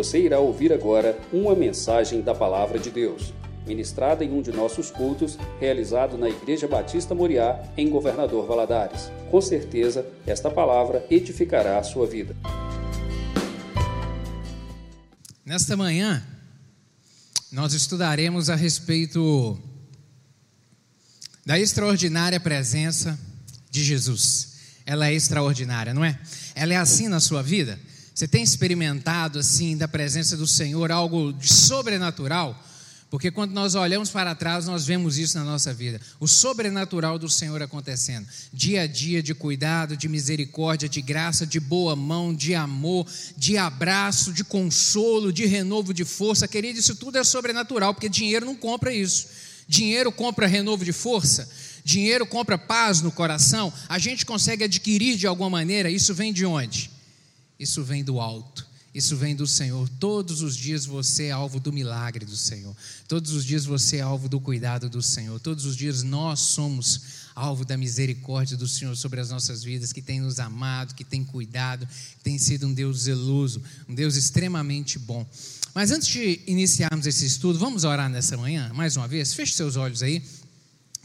Você irá ouvir agora uma mensagem da Palavra de Deus, ministrada em um de nossos cultos, realizado na Igreja Batista Moriá, em Governador Valadares. Com certeza, esta palavra edificará a sua vida. Nesta manhã, nós estudaremos a respeito da extraordinária presença de Jesus. Ela é extraordinária, não é? Ela é assim na sua vida? Você tem experimentado assim da presença do Senhor algo de sobrenatural? Porque quando nós olhamos para trás, nós vemos isso na nossa vida. O sobrenatural do Senhor acontecendo. Dia a dia de cuidado, de misericórdia, de graça, de boa mão, de amor, de abraço, de consolo, de renovo de força. Querido, isso tudo é sobrenatural, porque dinheiro não compra isso. Dinheiro compra renovo de força. Dinheiro compra paz no coração. A gente consegue adquirir de alguma maneira. Isso vem de onde? Isso vem do alto. Isso vem do Senhor. Todos os dias você é alvo do milagre do Senhor. Todos os dias você é alvo do cuidado do Senhor. Todos os dias nós somos alvo da misericórdia do Senhor sobre as nossas vidas, que tem nos amado, que tem cuidado, que tem sido um Deus zeloso, um Deus extremamente bom. Mas antes de iniciarmos esse estudo, vamos orar nessa manhã, mais uma vez. Feche seus olhos aí.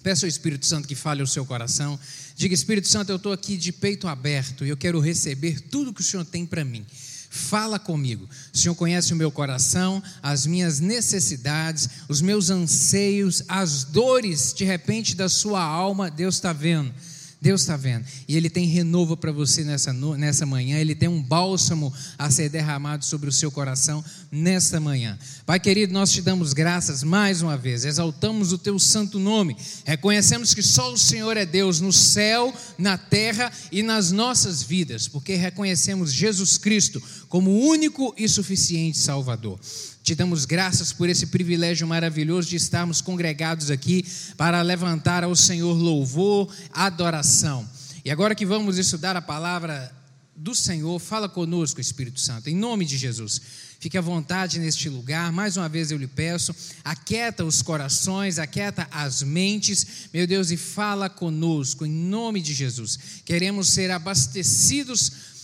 Peça ao Espírito Santo que fale o seu coração. Diga, Espírito Santo, eu estou aqui de peito aberto e eu quero receber tudo que o Senhor tem para mim. Fala comigo. O Senhor conhece o meu coração, as minhas necessidades, os meus anseios, as dores de repente da sua alma. Deus está vendo. Deus está vendo. E Ele tem renovo para você nessa, nessa manhã. Ele tem um bálsamo a ser derramado sobre o seu coração nesta manhã. Pai querido, nós te damos graças mais uma vez. Exaltamos o teu santo nome. Reconhecemos que só o Senhor é Deus no céu, na terra e nas nossas vidas. Porque reconhecemos Jesus Cristo como único e suficiente Salvador. Te damos graças por esse privilégio maravilhoso de estarmos congregados aqui para levantar ao Senhor louvor, adoração. E agora que vamos estudar a palavra do Senhor, fala conosco, Espírito Santo, em nome de Jesus. Fique à vontade neste lugar, mais uma vez eu lhe peço, aquieta os corações, aquieta as mentes, meu Deus, e fala conosco, em nome de Jesus. Queremos ser abastecidos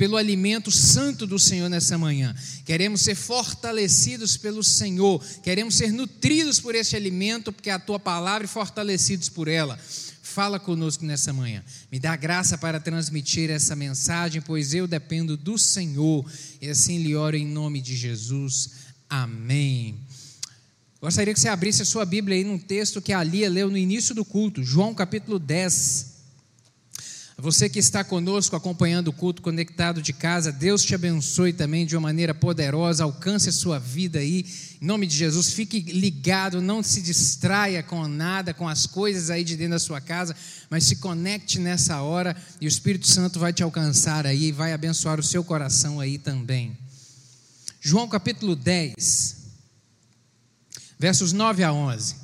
pelo alimento santo do Senhor nessa manhã. Queremos ser fortalecidos pelo Senhor, queremos ser nutridos por esse alimento, porque é a tua palavra e fortalecidos por ela. Fala conosco nessa manhã. Me dá graça para transmitir essa mensagem, pois eu dependo do Senhor. E assim lhe oro em nome de Jesus. Amém. Gostaria que você abrisse a sua Bíblia aí num texto que a Lia leu no início do culto, João capítulo 10. Você que está conosco acompanhando o culto conectado de casa, Deus te abençoe também de uma maneira poderosa, alcance a sua vida aí, em nome de Jesus. Fique ligado, não se distraia com nada, com as coisas aí de dentro da sua casa, mas se conecte nessa hora e o Espírito Santo vai te alcançar aí e vai abençoar o seu coração aí também. João capítulo 10, versos 9 a 11,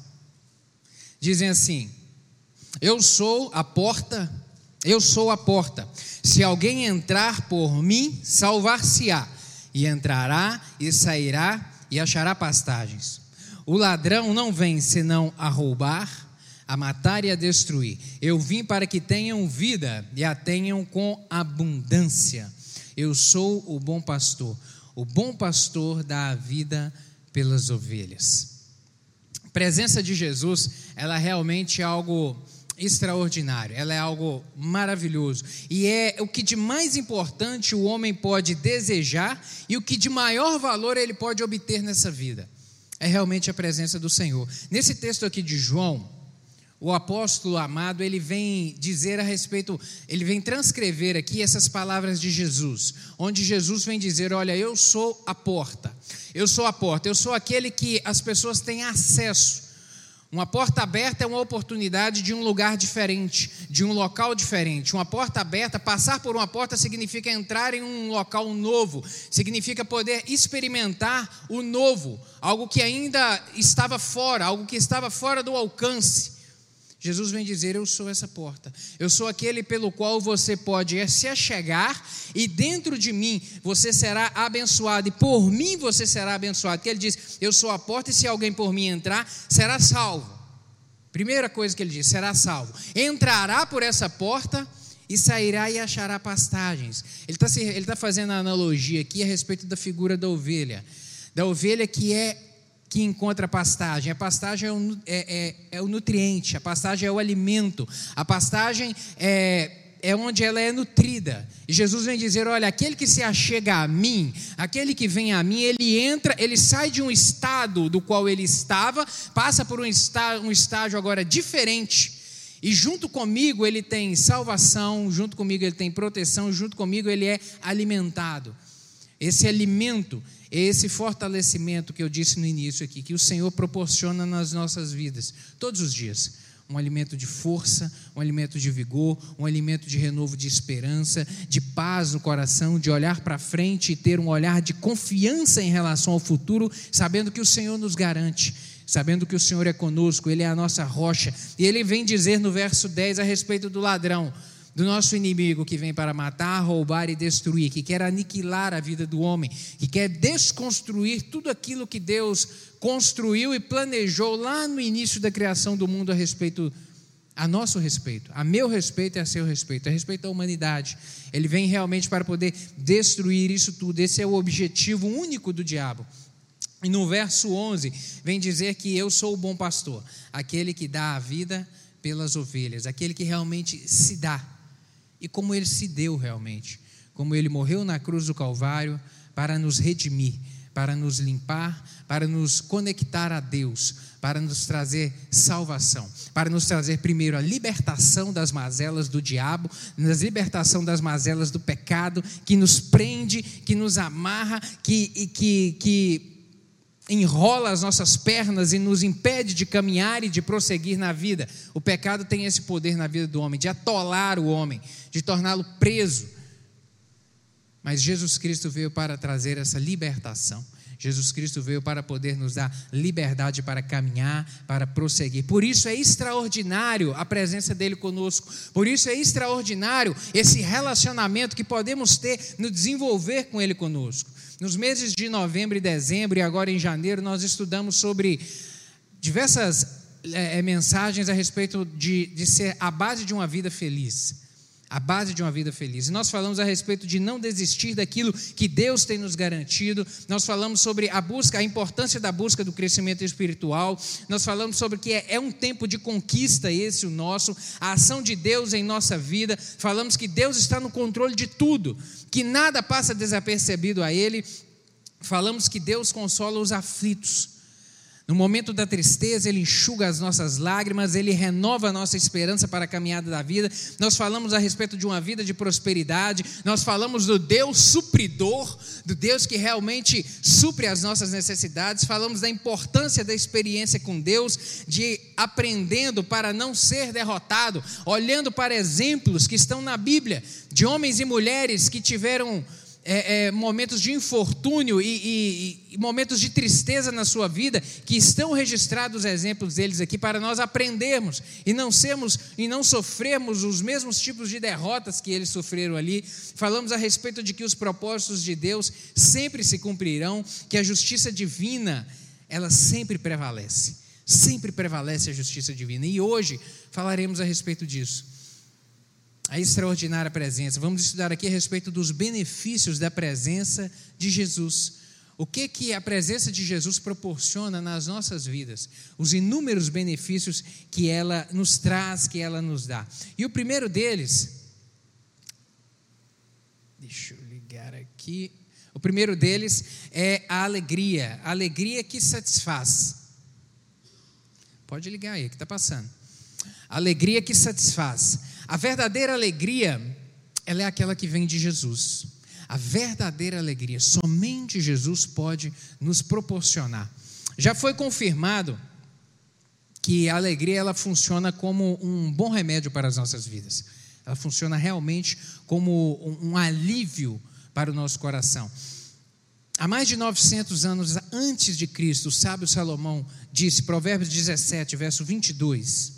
dizem assim: Eu sou a porta eu sou a porta. Se alguém entrar por mim, salvar-se-á, e entrará e sairá e achará pastagens. O ladrão não vem senão a roubar, a matar e a destruir. Eu vim para que tenham vida e a tenham com abundância. Eu sou o bom pastor. O bom pastor dá a vida pelas ovelhas. A presença de Jesus, ela é realmente algo extraordinário, ela é algo maravilhoso. E é o que de mais importante o homem pode desejar e o que de maior valor ele pode obter nessa vida. É realmente a presença do Senhor. Nesse texto aqui de João, o apóstolo amado, ele vem dizer a respeito, ele vem transcrever aqui essas palavras de Jesus, onde Jesus vem dizer: Olha, eu sou a porta, eu sou a porta, eu sou aquele que as pessoas têm acesso uma porta aberta é uma oportunidade de um lugar diferente, de um local diferente. Uma porta aberta, passar por uma porta significa entrar em um local novo, significa poder experimentar o novo, algo que ainda estava fora, algo que estava fora do alcance. Jesus vem dizer: Eu sou essa porta. Eu sou aquele pelo qual você pode se achegar e dentro de mim você será abençoado e por mim você será abençoado. Que ele diz: Eu sou a porta e se alguém por mim entrar, será salvo. Primeira coisa que ele diz: será salvo. Entrará por essa porta e sairá e achará pastagens. Ele está tá fazendo a analogia aqui a respeito da figura da ovelha, da ovelha que é que encontra pastagem. A pastagem é o, é, é, é o nutriente, a pastagem é o alimento, a pastagem é, é onde ela é nutrida. E Jesus vem dizer: olha, aquele que se achega a mim, aquele que vem a mim, ele entra, ele sai de um estado do qual ele estava, passa por um, está, um estágio agora diferente. E junto comigo ele tem salvação, junto comigo ele tem proteção, junto comigo ele é alimentado. Esse alimento esse fortalecimento que eu disse no início aqui, que o Senhor proporciona nas nossas vidas, todos os dias. Um alimento de força, um alimento de vigor, um alimento de renovo de esperança, de paz no coração, de olhar para frente e ter um olhar de confiança em relação ao futuro, sabendo que o Senhor nos garante, sabendo que o Senhor é conosco, Ele é a nossa rocha. E Ele vem dizer no verso 10 a respeito do ladrão: do nosso inimigo que vem para matar, roubar e destruir, que quer aniquilar a vida do homem, que quer desconstruir tudo aquilo que Deus construiu e planejou lá no início da criação do mundo a respeito a nosso respeito, a meu respeito e a seu respeito, a respeito da humanidade. Ele vem realmente para poder destruir isso tudo. Esse é o objetivo único do diabo. E no verso 11 vem dizer que eu sou o bom pastor, aquele que dá a vida pelas ovelhas, aquele que realmente se dá e como ele se deu realmente, como ele morreu na cruz do Calvário para nos redimir, para nos limpar, para nos conectar a Deus, para nos trazer salvação, para nos trazer primeiro a libertação das mazelas do diabo, a libertação das mazelas do pecado que nos prende, que nos amarra, que, que, que enrola as nossas pernas e nos impede de caminhar e de prosseguir na vida. O pecado tem esse poder na vida do homem, de atolar o homem, de torná-lo preso. Mas Jesus Cristo veio para trazer essa libertação. Jesus Cristo veio para poder nos dar liberdade para caminhar, para prosseguir. Por isso é extraordinário a presença dele conosco. Por isso é extraordinário esse relacionamento que podemos ter no desenvolver com ele conosco. Nos meses de novembro e dezembro, e agora em janeiro, nós estudamos sobre diversas é, mensagens a respeito de, de ser a base de uma vida feliz a base de uma vida feliz. E nós falamos a respeito de não desistir daquilo que Deus tem nos garantido. Nós falamos sobre a busca, a importância da busca do crescimento espiritual. Nós falamos sobre que é, é um tempo de conquista esse o nosso, a ação de Deus em nossa vida. Falamos que Deus está no controle de tudo, que nada passa desapercebido a ele. Falamos que Deus consola os aflitos. No momento da tristeza, Ele enxuga as nossas lágrimas, Ele renova a nossa esperança para a caminhada da vida. Nós falamos a respeito de uma vida de prosperidade, nós falamos do Deus supridor, do Deus que realmente supre as nossas necessidades, falamos da importância da experiência com Deus, de aprendendo para não ser derrotado, olhando para exemplos que estão na Bíblia, de homens e mulheres que tiveram é, é, momentos de infortúnio e, e, e, momentos de tristeza na sua vida, que estão registrados exemplos deles aqui para nós aprendermos e não sermos e não sofrermos os mesmos tipos de derrotas que eles sofreram ali. Falamos a respeito de que os propósitos de Deus sempre se cumprirão, que a justiça divina ela sempre prevalece, sempre prevalece a justiça divina. E hoje falaremos a respeito disso a extraordinária presença. Vamos estudar aqui a respeito dos benefícios da presença de Jesus. O que que a presença de Jesus proporciona nas nossas vidas? Os inúmeros benefícios que ela nos traz, que ela nos dá. E o primeiro deles Deixa eu ligar aqui. O primeiro deles é a alegria, a alegria que satisfaz. Pode ligar aí, que está passando. Alegria que satisfaz. A verdadeira alegria, ela é aquela que vem de Jesus. A verdadeira alegria, somente Jesus pode nos proporcionar. Já foi confirmado que a alegria ela funciona como um bom remédio para as nossas vidas. Ela funciona realmente como um alívio para o nosso coração. Há mais de 900 anos antes de Cristo, o sábio Salomão disse, Provérbios 17, verso 22,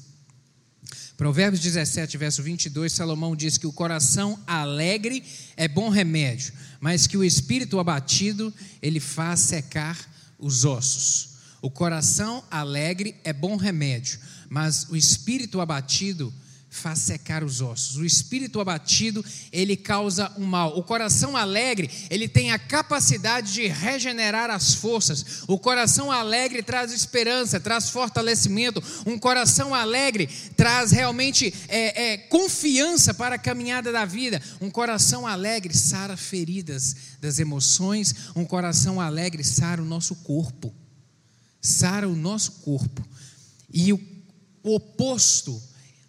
Provérbios 17, verso 22, Salomão diz que o coração alegre é bom remédio, mas que o espírito abatido, ele faz secar os ossos. O coração alegre é bom remédio, mas o espírito abatido faz secar os ossos. O espírito abatido, ele causa o mal. O coração alegre, ele tem a capacidade de regenerar as forças. O coração alegre traz esperança, traz fortalecimento. Um coração alegre traz realmente é, é, confiança para a caminhada da vida. Um coração alegre sara feridas das emoções. Um coração alegre sara o nosso corpo. Sara o nosso corpo. E o oposto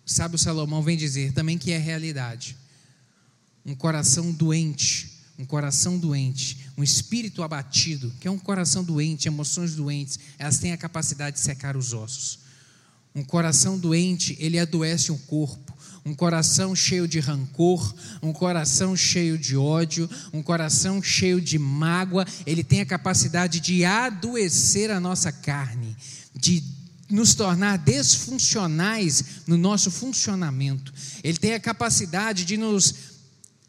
sábio Salomão vem dizer também que é realidade. Um coração doente, um coração doente, um espírito abatido, que é um coração doente, emoções doentes, elas têm a capacidade de secar os ossos. Um coração doente, ele adoece o corpo. Um coração cheio de rancor, um coração cheio de ódio, um coração cheio de mágoa, ele tem a capacidade de adoecer a nossa carne, de nos tornar desfuncionais no nosso funcionamento. Ele tem a capacidade de nos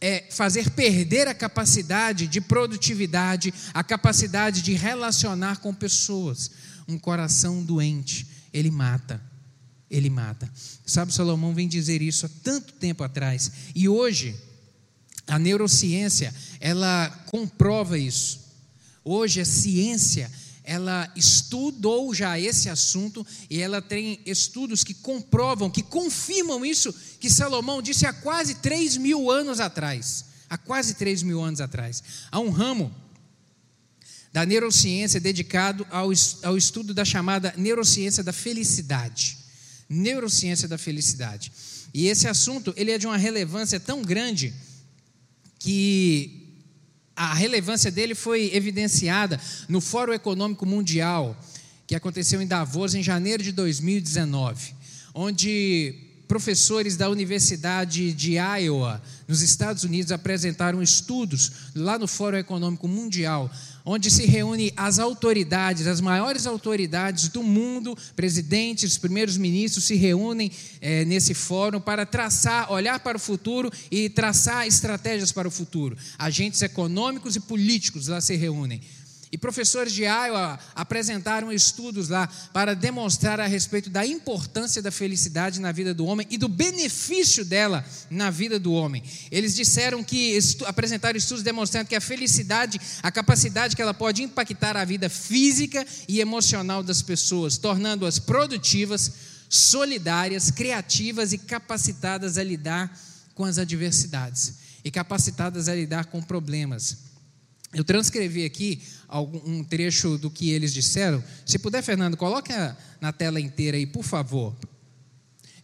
é, fazer perder a capacidade de produtividade, a capacidade de relacionar com pessoas. Um coração doente, ele mata. Ele mata. Sabe, Salomão vem dizer isso há tanto tempo atrás. E hoje, a neurociência, ela comprova isso. Hoje, a ciência, ela estudou já esse assunto e ela tem estudos que comprovam, que confirmam isso que Salomão disse há quase 3 mil anos atrás. Há quase 3 mil anos atrás. Há um ramo da neurociência dedicado ao, ao estudo da chamada neurociência da felicidade. Neurociência da felicidade. E esse assunto ele é de uma relevância tão grande que a relevância dele foi evidenciada no Fórum Econômico Mundial, que aconteceu em Davos em janeiro de 2019, onde professores da Universidade de Iowa, nos Estados Unidos, apresentaram estudos lá no Fórum Econômico Mundial onde se reúne as autoridades, as maiores autoridades do mundo, presidentes, primeiros ministros se reúnem é, nesse fórum para traçar, olhar para o futuro e traçar estratégias para o futuro. Agentes econômicos e políticos lá se reúnem. E professores de Iowa apresentaram estudos lá para demonstrar a respeito da importância da felicidade na vida do homem e do benefício dela na vida do homem. Eles disseram que estu apresentaram estudos demonstrando que a felicidade, a capacidade que ela pode impactar a vida física e emocional das pessoas, tornando-as produtivas, solidárias, criativas e capacitadas a lidar com as adversidades e capacitadas a lidar com problemas. Eu transcrevi aqui um trecho do que eles disseram. Se puder, Fernando, coloque na tela inteira aí, por favor.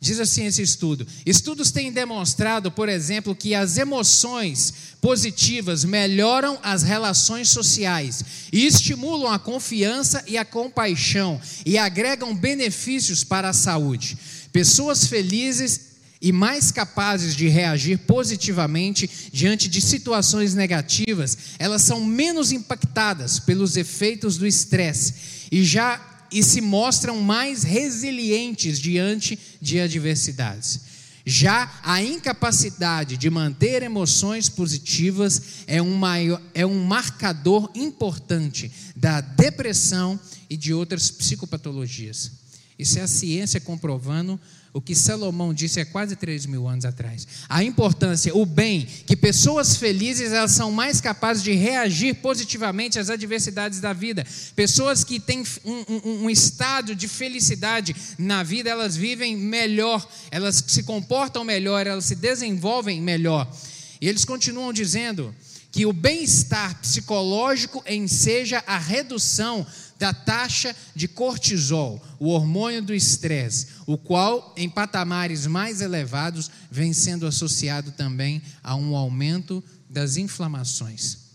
Diz assim esse estudo: estudos têm demonstrado, por exemplo, que as emoções positivas melhoram as relações sociais e estimulam a confiança e a compaixão e agregam benefícios para a saúde. Pessoas felizes e mais capazes de reagir positivamente diante de situações negativas, elas são menos impactadas pelos efeitos do estresse e já e se mostram mais resilientes diante de adversidades. Já a incapacidade de manter emoções positivas é um, maior, é um marcador importante da depressão e de outras psicopatologias. Isso é a ciência comprovando o que Salomão disse há quase 3 mil anos atrás. A importância, o bem, que pessoas felizes elas são mais capazes de reagir positivamente às adversidades da vida. Pessoas que têm um, um, um estado de felicidade na vida, elas vivem melhor, elas se comportam melhor, elas se desenvolvem melhor. E eles continuam dizendo que o bem-estar psicológico enseja a redução da taxa de cortisol, o hormônio do estresse, o qual, em patamares mais elevados, vem sendo associado também a um aumento das inflamações.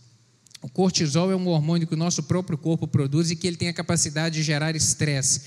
O cortisol é um hormônio que o nosso próprio corpo produz e que ele tem a capacidade de gerar estresse.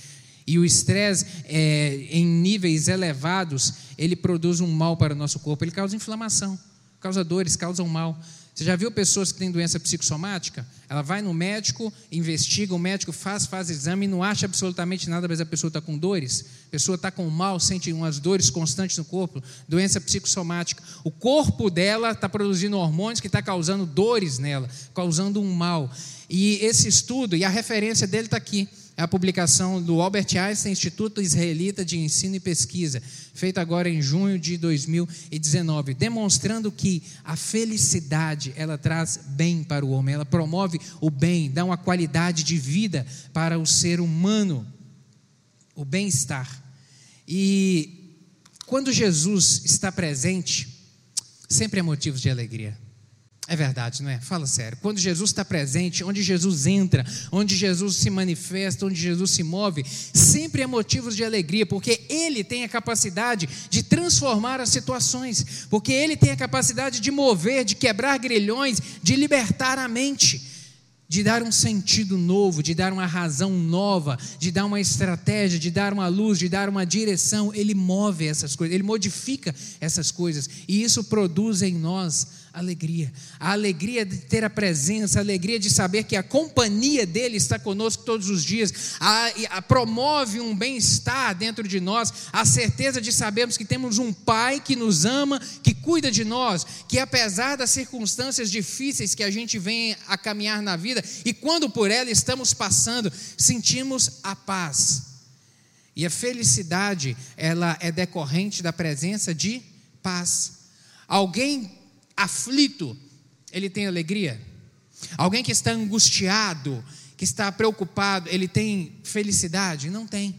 E o estresse, é, em níveis elevados, ele produz um mal para o nosso corpo, ele causa inflamação, causa dores, causa um mal. Você já viu pessoas que têm doença psicossomática? Ela vai no médico, investiga, o médico faz, faz exame, não acha absolutamente nada, mas a pessoa está com dores, a pessoa está com mal, sente umas dores constantes no corpo, doença psicossomática. O corpo dela está produzindo hormônios que está causando dores nela, causando um mal. E esse estudo, e a referência dele está aqui, é a publicação do Albert Einstein Instituto Israelita de Ensino e Pesquisa, feita agora em junho de 2019, demonstrando que a felicidade ela traz bem para o homem, ela promove o bem, dá uma qualidade de vida para o ser humano, o bem-estar. E quando Jesus está presente, sempre é motivo de alegria. É verdade, não é? Fala sério. Quando Jesus está presente, onde Jesus entra, onde Jesus se manifesta, onde Jesus se move, sempre é motivos de alegria, porque Ele tem a capacidade de transformar as situações, porque Ele tem a capacidade de mover, de quebrar grilhões, de libertar a mente de dar um sentido novo, de dar uma razão nova, de dar uma estratégia, de dar uma luz, de dar uma direção. Ele move essas coisas, ele modifica essas coisas, e isso produz em nós alegria. A alegria de ter a presença, a alegria de saber que a companhia dele está conosco todos os dias, a, a promove um bem-estar dentro de nós, a certeza de sabermos que temos um Pai que nos ama, que cuida de nós, que apesar das circunstâncias difíceis que a gente vem a caminhar na vida, e quando por ela estamos passando, sentimos a paz. E a felicidade, ela é decorrente da presença de paz. Alguém aflito, ele tem alegria? Alguém que está angustiado, que está preocupado, ele tem felicidade? Não tem.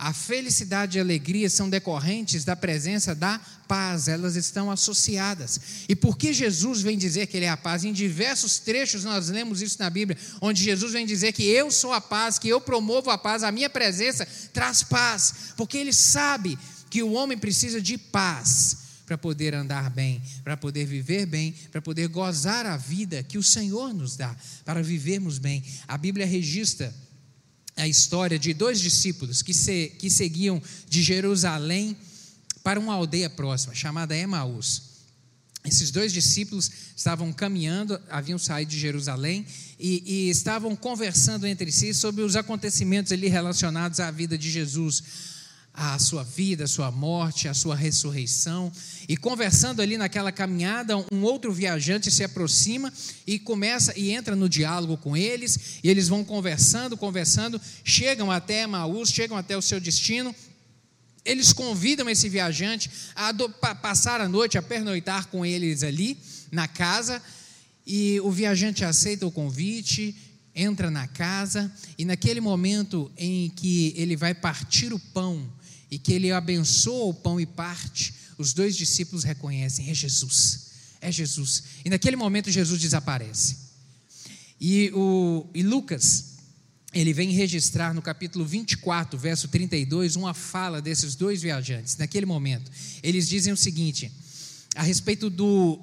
A felicidade e a alegria são decorrentes da presença da paz, elas estão associadas. E por que Jesus vem dizer que Ele é a paz? Em diversos trechos nós lemos isso na Bíblia, onde Jesus vem dizer que eu sou a paz, que eu promovo a paz, a minha presença traz paz, porque Ele sabe que o homem precisa de paz para poder andar bem, para poder viver bem, para poder gozar a vida que o Senhor nos dá, para vivermos bem. A Bíblia registra a história de dois discípulos que, se, que seguiam de Jerusalém para uma aldeia próxima, chamada Emaús. Esses dois discípulos estavam caminhando, haviam saído de Jerusalém e, e, estavam conversando entre si sobre os acontecimentos ali relacionados à vida de Jesus a sua vida, a sua morte, a sua ressurreição. E conversando ali naquela caminhada, um outro viajante se aproxima e começa e entra no diálogo com eles, e eles vão conversando, conversando, chegam até Maús, chegam até o seu destino. Eles convidam esse viajante a passar a noite, a pernoitar com eles ali na casa, e o viajante aceita o convite, entra na casa, e naquele momento em que ele vai partir o pão, e que ele abençoa o pão e parte, os dois discípulos reconhecem: é Jesus, é Jesus. E naquele momento Jesus desaparece. E, o, e Lucas, ele vem registrar no capítulo 24, verso 32, uma fala desses dois viajantes, naquele momento. Eles dizem o seguinte, a respeito do,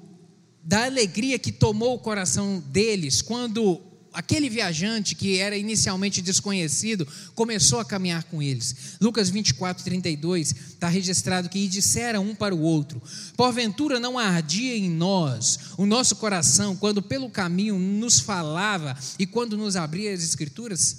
da alegria que tomou o coração deles quando aquele viajante que era inicialmente desconhecido começou a caminhar com eles. Lucas 24, 32 está registrado que e disseram um para o outro: Porventura não ardia em nós o nosso coração quando pelo caminho nos falava e quando nos abria as Escrituras?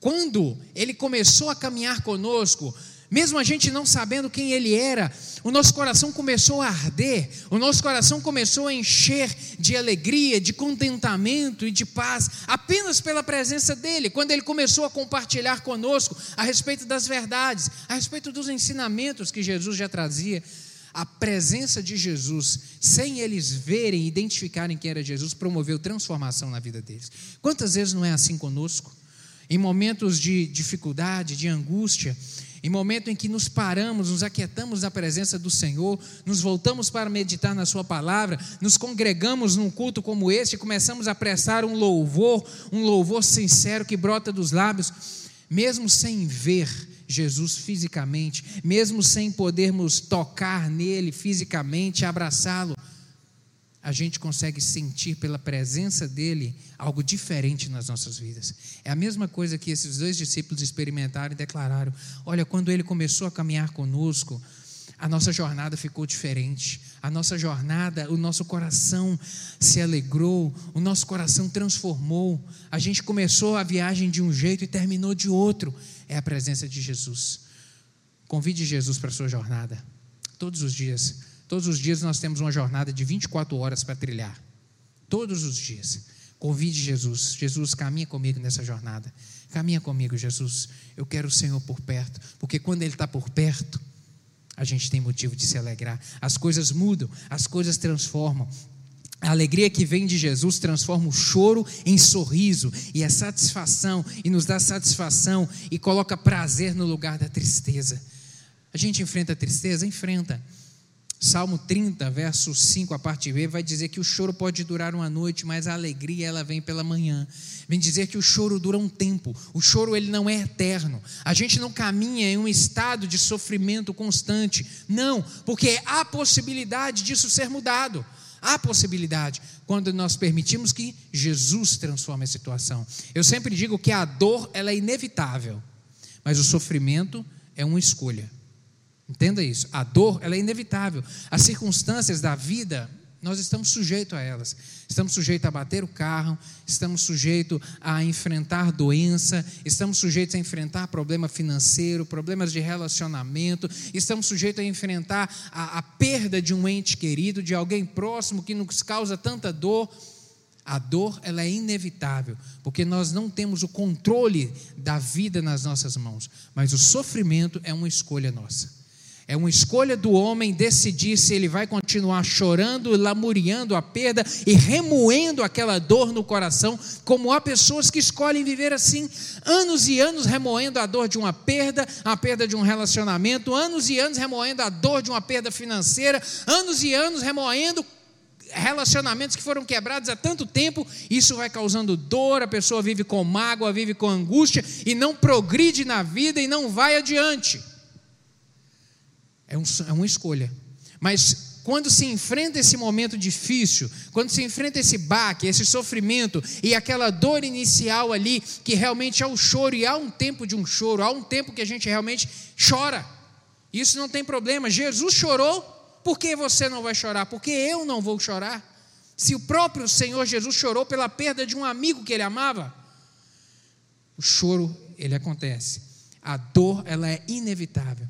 Quando ele começou a caminhar conosco, mesmo a gente não sabendo quem ele era, o nosso coração começou a arder, o nosso coração começou a encher de alegria, de contentamento e de paz, apenas pela presença dele, quando ele começou a compartilhar conosco a respeito das verdades, a respeito dos ensinamentos que Jesus já trazia. A presença de Jesus, sem eles verem e identificarem que era Jesus, promoveu transformação na vida deles. Quantas vezes não é assim conosco? Em momentos de dificuldade, de angústia, em momento em que nos paramos, nos aquietamos na presença do Senhor, nos voltamos para meditar na Sua palavra, nos congregamos num culto como este começamos a prestar um louvor, um louvor sincero que brota dos lábios, mesmo sem ver Jesus fisicamente, mesmo sem podermos tocar nele fisicamente, abraçá-lo, a gente consegue sentir pela presença dele algo diferente nas nossas vidas. É a mesma coisa que esses dois discípulos experimentaram e declararam: olha, quando ele começou a caminhar conosco, a nossa jornada ficou diferente. A nossa jornada, o nosso coração se alegrou, o nosso coração transformou. A gente começou a viagem de um jeito e terminou de outro. É a presença de Jesus. Convide Jesus para a sua jornada, todos os dias Todos os dias nós temos uma jornada de 24 horas para trilhar. Todos os dias. Convide Jesus. Jesus, caminha comigo nessa jornada. Caminha comigo, Jesus. Eu quero o Senhor por perto, porque quando Ele está por perto, a gente tem motivo de se alegrar. As coisas mudam, as coisas transformam. A alegria que vem de Jesus transforma o choro em sorriso e a satisfação, e nos dá satisfação e coloca prazer no lugar da tristeza. A gente enfrenta a tristeza? Enfrenta. Salmo 30, verso 5, a parte B, vai dizer que o choro pode durar uma noite, mas a alegria ela vem pela manhã. Vem dizer que o choro dura um tempo. O choro ele não é eterno. A gente não caminha em um estado de sofrimento constante. Não, porque há possibilidade disso ser mudado. Há possibilidade quando nós permitimos que Jesus transforme a situação. Eu sempre digo que a dor ela é inevitável, mas o sofrimento é uma escolha. Entenda isso. A dor, ela é inevitável. As circunstâncias da vida, nós estamos sujeitos a elas. Estamos sujeitos a bater o carro, estamos sujeitos a enfrentar doença, estamos sujeitos a enfrentar problema financeiro, problemas de relacionamento, estamos sujeitos a enfrentar a, a perda de um ente querido, de alguém próximo que nos causa tanta dor. A dor ela é inevitável, porque nós não temos o controle da vida nas nossas mãos, mas o sofrimento é uma escolha nossa. É uma escolha do homem decidir se ele vai continuar chorando, lamuriando a perda e remoendo aquela dor no coração, como há pessoas que escolhem viver assim, anos e anos remoendo a dor de uma perda, a perda de um relacionamento, anos e anos remoendo a dor de uma perda financeira, anos e anos remoendo relacionamentos que foram quebrados há tanto tempo, isso vai causando dor, a pessoa vive com mágoa, vive com angústia e não progride na vida e não vai adiante. É, um, é uma escolha. Mas quando se enfrenta esse momento difícil, quando se enfrenta esse baque, esse sofrimento e aquela dor inicial ali, que realmente há o choro, e há um tempo de um choro, há um tempo que a gente realmente chora. Isso não tem problema. Jesus chorou, por que você não vai chorar? Porque eu não vou chorar. Se o próprio Senhor Jesus chorou pela perda de um amigo que ele amava, o choro, ele acontece. A dor, ela é inevitável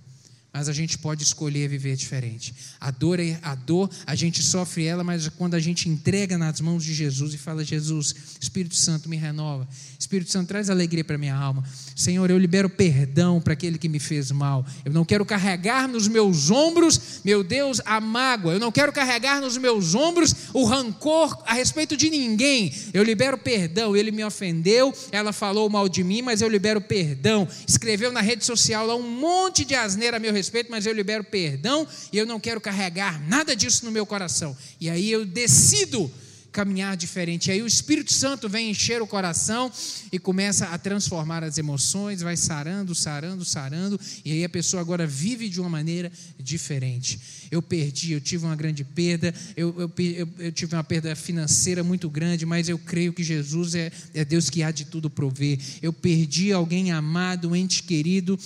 mas a gente pode escolher viver diferente. A dor, é, a dor, a gente sofre ela, mas quando a gente entrega nas mãos de Jesus e fala: Jesus, Espírito Santo me renova, Espírito Santo traz alegria para minha alma. Senhor, eu libero perdão para aquele que me fez mal. Eu não quero carregar nos meus ombros, meu Deus, a mágoa. Eu não quero carregar nos meus ombros o rancor a respeito de ninguém. Eu libero perdão. Ele me ofendeu, ela falou mal de mim, mas eu libero perdão. Escreveu na rede social lá um monte de asneira a meu respeito respeito, mas eu libero perdão e eu não quero carregar nada disso no meu coração. E aí eu decido caminhar diferente. E aí o Espírito Santo vem encher o coração e começa a transformar as emoções, vai sarando, sarando, sarando, e aí a pessoa agora vive de uma maneira diferente. Eu perdi, eu tive uma grande perda, eu, eu, eu, eu tive uma perda financeira muito grande, mas eu creio que Jesus é, é Deus que há de tudo prover. Eu perdi alguém amado, um ente querido,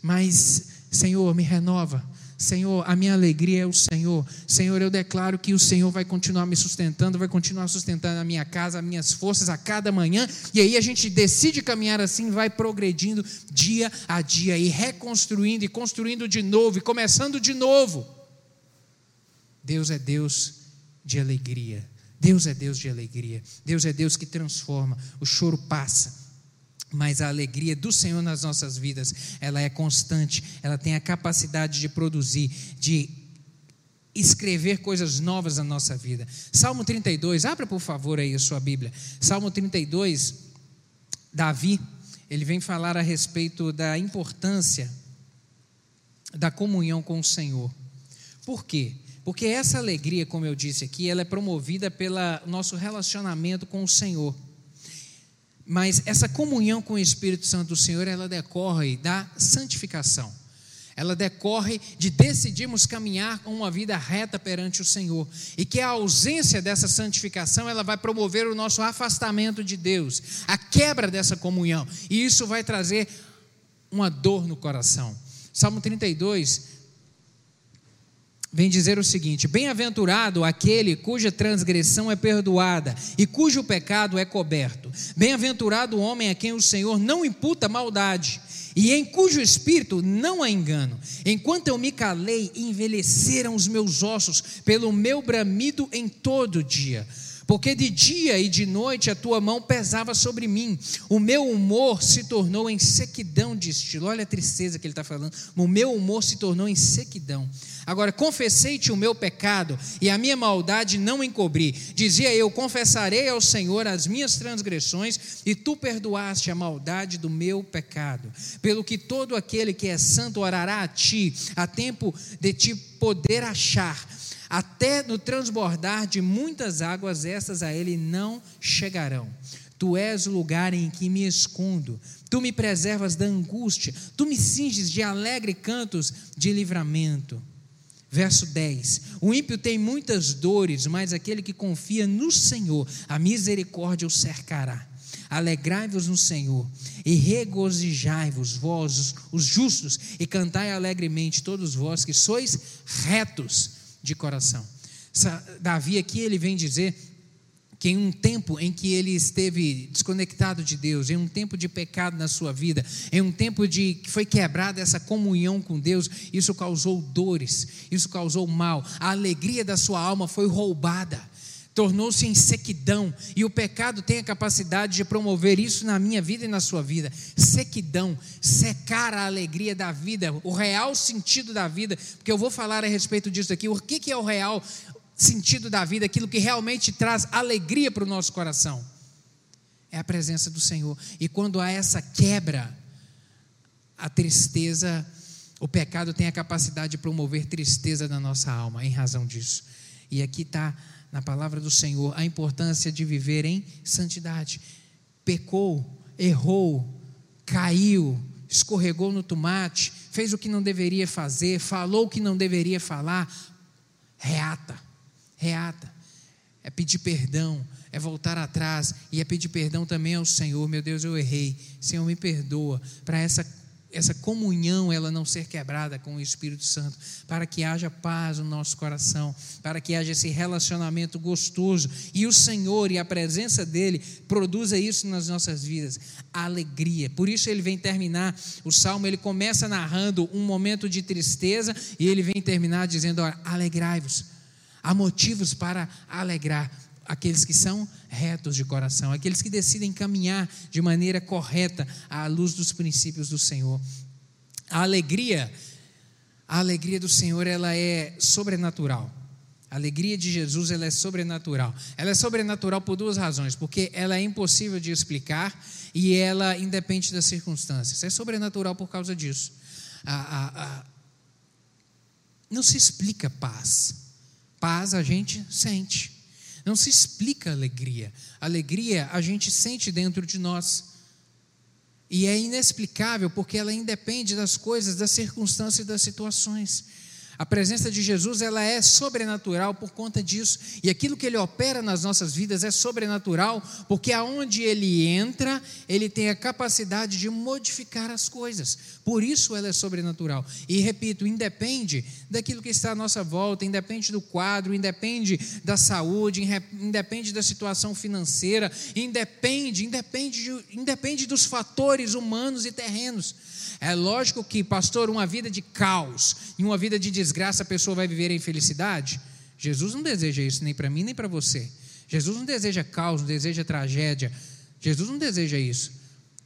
mas Senhor, me renova. Senhor, a minha alegria é o Senhor. Senhor, eu declaro que o Senhor vai continuar me sustentando, vai continuar sustentando a minha casa, as minhas forças a cada manhã. E aí a gente decide caminhar assim, vai progredindo dia a dia e reconstruindo e construindo de novo e começando de novo. Deus é Deus de alegria. Deus é Deus de alegria. Deus é Deus que transforma. O choro passa mas a alegria do Senhor nas nossas vidas, ela é constante, ela tem a capacidade de produzir, de escrever coisas novas na nossa vida. Salmo 32, abra por favor aí a sua Bíblia. Salmo 32, Davi, ele vem falar a respeito da importância da comunhão com o Senhor. Por quê? Porque essa alegria, como eu disse aqui, ela é promovida pelo nosso relacionamento com o Senhor. Mas essa comunhão com o Espírito Santo do Senhor, ela decorre da santificação. Ela decorre de decidirmos caminhar com uma vida reta perante o Senhor. E que a ausência dessa santificação, ela vai promover o nosso afastamento de Deus, a quebra dessa comunhão. E isso vai trazer uma dor no coração. Salmo 32, vem dizer o seguinte: Bem-aventurado aquele cuja transgressão é perdoada e cujo pecado é coberto. Bem-aventurado o homem a quem o Senhor não imputa maldade e em cujo espírito não há engano. Enquanto eu me calei, envelheceram os meus ossos pelo meu bramido em todo dia. porque de dia e de noite a tua mão pesava sobre mim, o meu humor se tornou em sequidão de estilo. Olha a tristeza que ele está falando, o meu humor se tornou em sequidão. Agora, confessei-te o meu pecado e a minha maldade não encobri. Dizia eu: confessarei ao Senhor as minhas transgressões e tu perdoaste a maldade do meu pecado. Pelo que todo aquele que é santo orará a ti, a tempo de te poder achar até no transbordar de muitas águas, essas a ele não chegarão. Tu és o lugar em que me escondo, tu me preservas da angústia, tu me cinges de alegre cantos de livramento. Verso 10: O ímpio tem muitas dores, mas aquele que confia no Senhor, a misericórdia o cercará. Alegrai-vos no Senhor e regozijai-vos, vós, os justos, e cantai alegremente, todos vós que sois retos de coração. Davi aqui ele vem dizer que em um tempo em que ele esteve desconectado de Deus, em um tempo de pecado na sua vida, em um tempo de que foi quebrada essa comunhão com Deus, isso causou dores, isso causou mal. A alegria da sua alma foi roubada tornou-se em sequidão, e o pecado tem a capacidade de promover isso na minha vida e na sua vida. Sequidão, secar a alegria da vida, o real sentido da vida, porque eu vou falar a respeito disso aqui. O que é o real sentido da vida, aquilo que realmente traz alegria para o nosso coração? É a presença do Senhor. E quando há essa quebra, a tristeza, o pecado tem a capacidade de promover tristeza na nossa alma, em razão disso. E aqui está na palavra do Senhor a importância de viver em santidade. Pecou, errou, caiu, escorregou no tomate, fez o que não deveria fazer, falou o que não deveria falar, reata, reata. É pedir perdão, é voltar atrás e é pedir perdão também ao Senhor. Meu Deus, eu errei. Senhor, me perdoa para essa essa comunhão ela não ser quebrada com o Espírito Santo, para que haja paz no nosso coração, para que haja esse relacionamento gostoso e o Senhor e a presença dele produza isso nas nossas vidas, alegria. Por isso ele vem terminar o salmo, ele começa narrando um momento de tristeza e ele vem terminar dizendo: olha, alegrai-vos. Há motivos para alegrar aqueles que são retos de coração, aqueles que decidem caminhar de maneira correta à luz dos princípios do Senhor. A alegria, a alegria do Senhor, ela é sobrenatural. A alegria de Jesus ela é sobrenatural. Ela é sobrenatural por duas razões, porque ela é impossível de explicar e ela independe das circunstâncias. É sobrenatural por causa disso. A, a, a, não se explica paz. Paz a gente sente. Não se explica alegria. Alegria a gente sente dentro de nós. E é inexplicável porque ela independe das coisas, das circunstâncias e das situações. A presença de Jesus ela é sobrenatural por conta disso. E aquilo que ele opera nas nossas vidas é sobrenatural, porque aonde ele entra, ele tem a capacidade de modificar as coisas. Por isso ela é sobrenatural. E repito, independe daquilo que está à nossa volta, independe do quadro, independe da saúde, independe da situação financeira, independe, independe, de, independe dos fatores humanos e terrenos. É lógico que, pastor, uma vida de caos e uma vida de desgraça, a pessoa vai viver em felicidade? Jesus não deseja isso nem para mim nem para você. Jesus não deseja caos, não deseja tragédia. Jesus não deseja isso.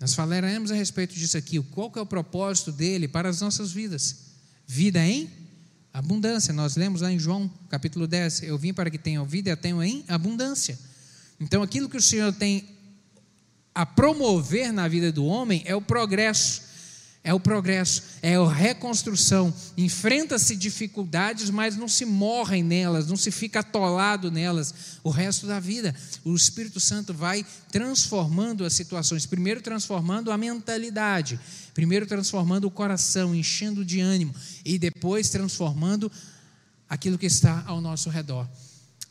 Nós falaremos a respeito disso aqui. Qual que é o propósito dele para as nossas vidas? Vida em abundância. Nós lemos lá em João, capítulo 10. Eu vim para que tenham vida e a tenham em abundância. Então, aquilo que o Senhor tem a promover na vida do homem é o progresso é o progresso, é a reconstrução. Enfrenta-se dificuldades, mas não se morrem nelas, não se fica atolado nelas o resto da vida. O Espírito Santo vai transformando as situações, primeiro transformando a mentalidade, primeiro transformando o coração, enchendo de ânimo, e depois transformando aquilo que está ao nosso redor.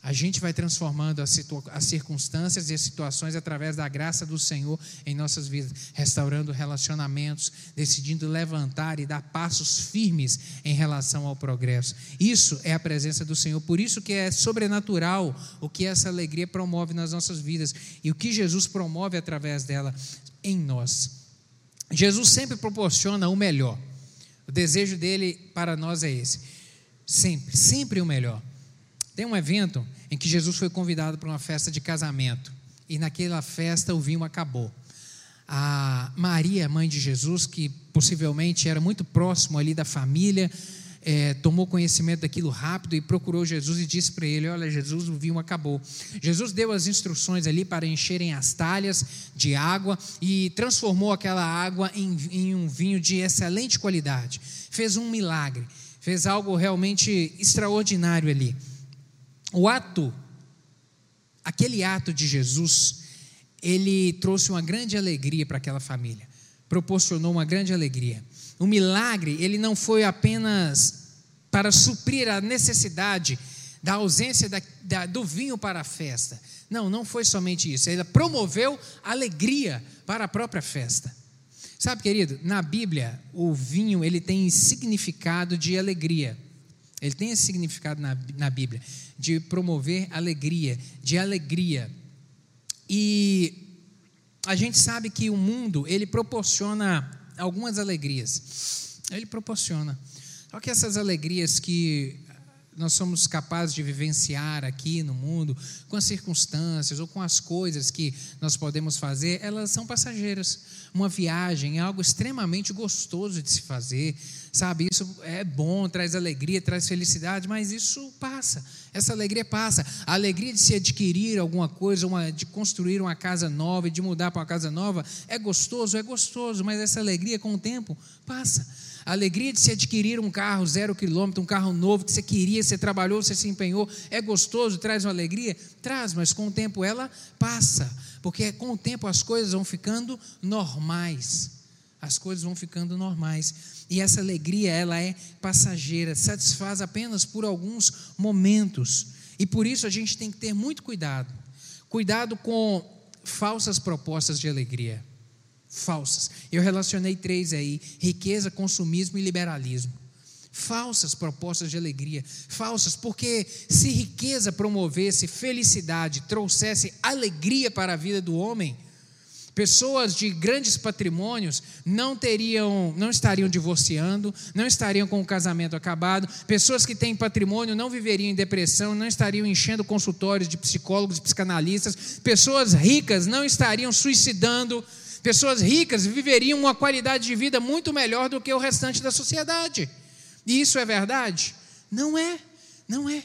A gente vai transformando as, as, circunstâncias e as situações através da graça do Senhor em nossas vidas, restaurando relacionamentos, decidindo levantar e dar passos firmes em relação ao progresso. Isso é a presença do Senhor, por isso que é sobrenatural o que essa alegria promove nas nossas vidas e o que Jesus promove através dela em nós. Jesus sempre proporciona o melhor. O desejo dele para nós é esse. Sempre, sempre o melhor. Tem um evento em que Jesus foi convidado para uma festa de casamento. E naquela festa o vinho acabou. A Maria, mãe de Jesus, que possivelmente era muito próximo ali da família, é, tomou conhecimento daquilo rápido e procurou Jesus e disse para ele: Olha, Jesus, o vinho acabou. Jesus deu as instruções ali para encherem as talhas de água e transformou aquela água em, em um vinho de excelente qualidade. Fez um milagre, fez algo realmente extraordinário ali. O ato, aquele ato de Jesus, ele trouxe uma grande alegria para aquela família, proporcionou uma grande alegria. O milagre, ele não foi apenas para suprir a necessidade da ausência da, da, do vinho para a festa. Não, não foi somente isso. Ele promoveu alegria para a própria festa. Sabe, querido, na Bíblia, o vinho ele tem significado de alegria. Ele tem esse significado na, na Bíblia, de promover alegria, de alegria. E a gente sabe que o mundo, ele proporciona algumas alegrias. Ele proporciona. Só que essas alegrias que nós somos capazes de vivenciar aqui no mundo, com as circunstâncias ou com as coisas que nós podemos fazer, elas são passageiras. Uma viagem é algo extremamente gostoso de se fazer, sabe? Isso é bom, traz alegria, traz felicidade, mas isso passa. Essa alegria passa. A alegria de se adquirir alguma coisa, uma, de construir uma casa nova, de mudar para uma casa nova, é gostoso, é gostoso, mas essa alegria com o tempo passa. A alegria de se adquirir um carro zero quilômetro, um carro novo que você queria, você trabalhou, você se empenhou, é gostoso, traz uma alegria? Traz, mas com o tempo ela passa, porque com o tempo as coisas vão ficando normais. As coisas vão ficando normais. E essa alegria, ela é passageira, satisfaz apenas por alguns momentos. E por isso a gente tem que ter muito cuidado. Cuidado com falsas propostas de alegria falsas. Eu relacionei três aí: riqueza, consumismo e liberalismo. Falsas propostas de alegria, falsas, porque se riqueza promovesse felicidade, trouxesse alegria para a vida do homem, Pessoas de grandes patrimônios não teriam, não estariam divorciando, não estariam com o casamento acabado. Pessoas que têm patrimônio não viveriam em depressão, não estariam enchendo consultórios de psicólogos, de psicanalistas. Pessoas ricas não estariam suicidando, Pessoas ricas viveriam uma qualidade de vida muito melhor do que o restante da sociedade. E isso é verdade? Não é, não é.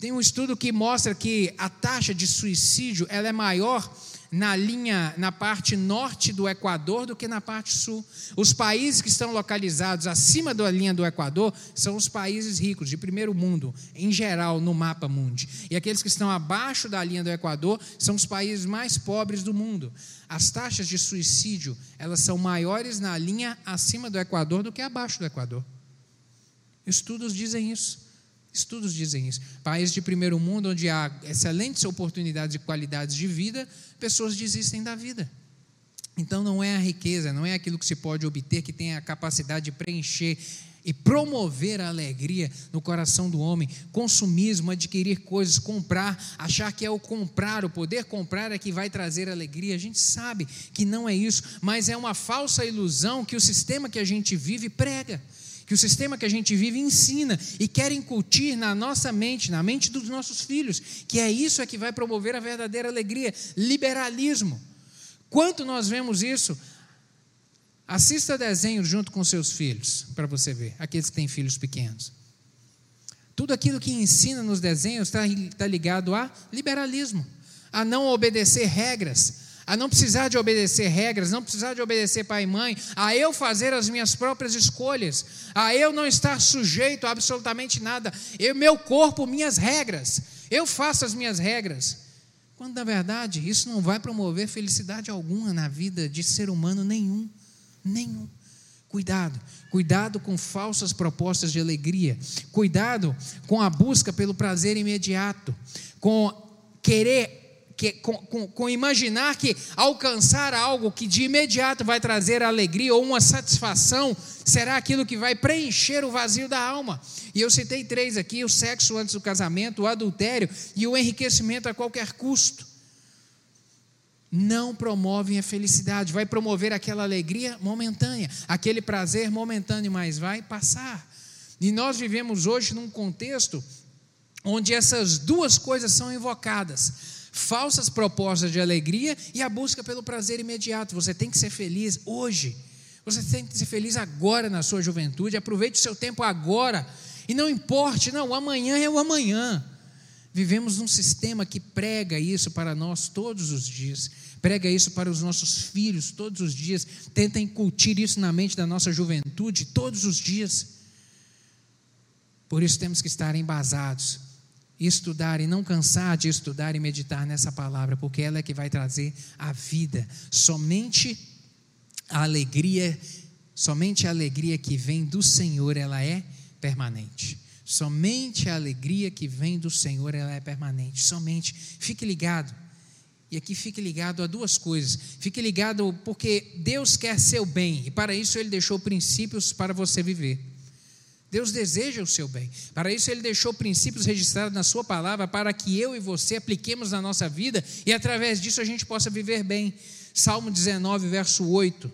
Tem um estudo que mostra que a taxa de suicídio ela é maior na linha, na parte norte do Equador do que na parte sul. Os países que estão localizados acima da linha do Equador são os países ricos, de primeiro mundo, em geral, no mapa mundi. E aqueles que estão abaixo da linha do Equador são os países mais pobres do mundo. As taxas de suicídio, elas são maiores na linha acima do Equador do que abaixo do Equador. Estudos dizem isso. Estudos dizem isso. Países de primeiro mundo, onde há excelentes oportunidades e qualidades de vida, pessoas desistem da vida. Então não é a riqueza, não é aquilo que se pode obter que tem a capacidade de preencher e promover a alegria no coração do homem. Consumismo, adquirir coisas, comprar, achar que é o comprar, o poder comprar é que vai trazer alegria. A gente sabe que não é isso, mas é uma falsa ilusão que o sistema que a gente vive prega que o sistema que a gente vive ensina e quer incutir na nossa mente, na mente dos nossos filhos, que é isso é que vai promover a verdadeira alegria, liberalismo. Quanto nós vemos isso? Assista desenhos junto com seus filhos, para você ver, aqueles que têm filhos pequenos. Tudo aquilo que ensina nos desenhos está tá ligado a liberalismo, a não obedecer regras, a não precisar de obedecer regras, não precisar de obedecer pai e mãe, a eu fazer as minhas próprias escolhas, a eu não estar sujeito a absolutamente nada, eu, meu corpo, minhas regras, eu faço as minhas regras. Quando na verdade isso não vai promover felicidade alguma na vida de ser humano nenhum, nenhum. Cuidado, cuidado com falsas propostas de alegria, cuidado com a busca pelo prazer imediato, com querer que, com, com, com, imaginar que alcançar algo que de imediato vai trazer alegria ou uma satisfação será aquilo que vai preencher o vazio da alma. E eu citei três aqui: o sexo antes do casamento, o adultério e o enriquecimento a qualquer custo. Não promovem a felicidade, vai promover aquela alegria momentânea, aquele prazer momentâneo, mas vai passar. E nós vivemos hoje num contexto onde essas duas coisas são invocadas: falsas propostas de alegria e a busca pelo prazer imediato. Você tem que ser feliz hoje. Você tem que ser feliz agora na sua juventude. Aproveite o seu tempo agora. E não importe, não, o amanhã é o amanhã. Vivemos num sistema que prega isso para nós todos os dias, prega isso para os nossos filhos todos os dias, tenta incutir isso na mente da nossa juventude todos os dias. Por isso temos que estar embasados, estudar e não cansar de estudar e meditar nessa palavra, porque ela é que vai trazer a vida. Somente a alegria, somente a alegria que vem do Senhor, ela é permanente. Somente a alegria que vem do Senhor, ela é permanente. Somente. Fique ligado. E aqui fique ligado a duas coisas. Fique ligado porque Deus quer seu bem e para isso ele deixou princípios para você viver. Deus deseja o seu bem. Para isso ele deixou princípios registrados na sua palavra para que eu e você apliquemos na nossa vida e através disso a gente possa viver bem. Salmo 19, verso 8.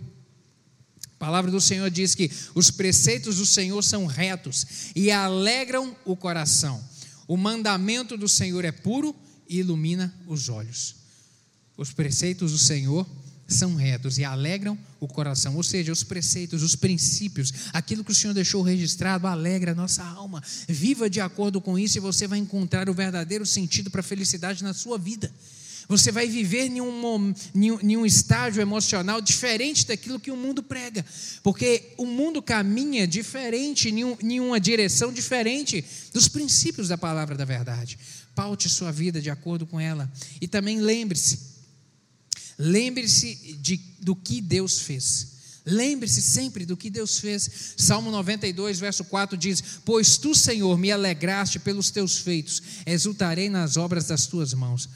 A palavra do Senhor diz que os preceitos do Senhor são retos e alegram o coração. O mandamento do Senhor é puro e ilumina os olhos. Os preceitos do Senhor são retos e alegram o coração, ou seja, os preceitos, os princípios, aquilo que o Senhor deixou registrado, alegra a nossa alma. Viva de acordo com isso e você vai encontrar o verdadeiro sentido para a felicidade na sua vida. Você vai viver em um, em um estágio emocional diferente daquilo que o mundo prega, porque o mundo caminha diferente, em, em uma direção diferente dos princípios da palavra da verdade. Paute sua vida de acordo com ela. E também lembre-se, lembre-se do que Deus fez. Lembre-se sempre do que Deus fez. Salmo 92, verso 4 diz: Pois tu, Senhor, me alegraste pelos teus feitos, exultarei nas obras das tuas mãos.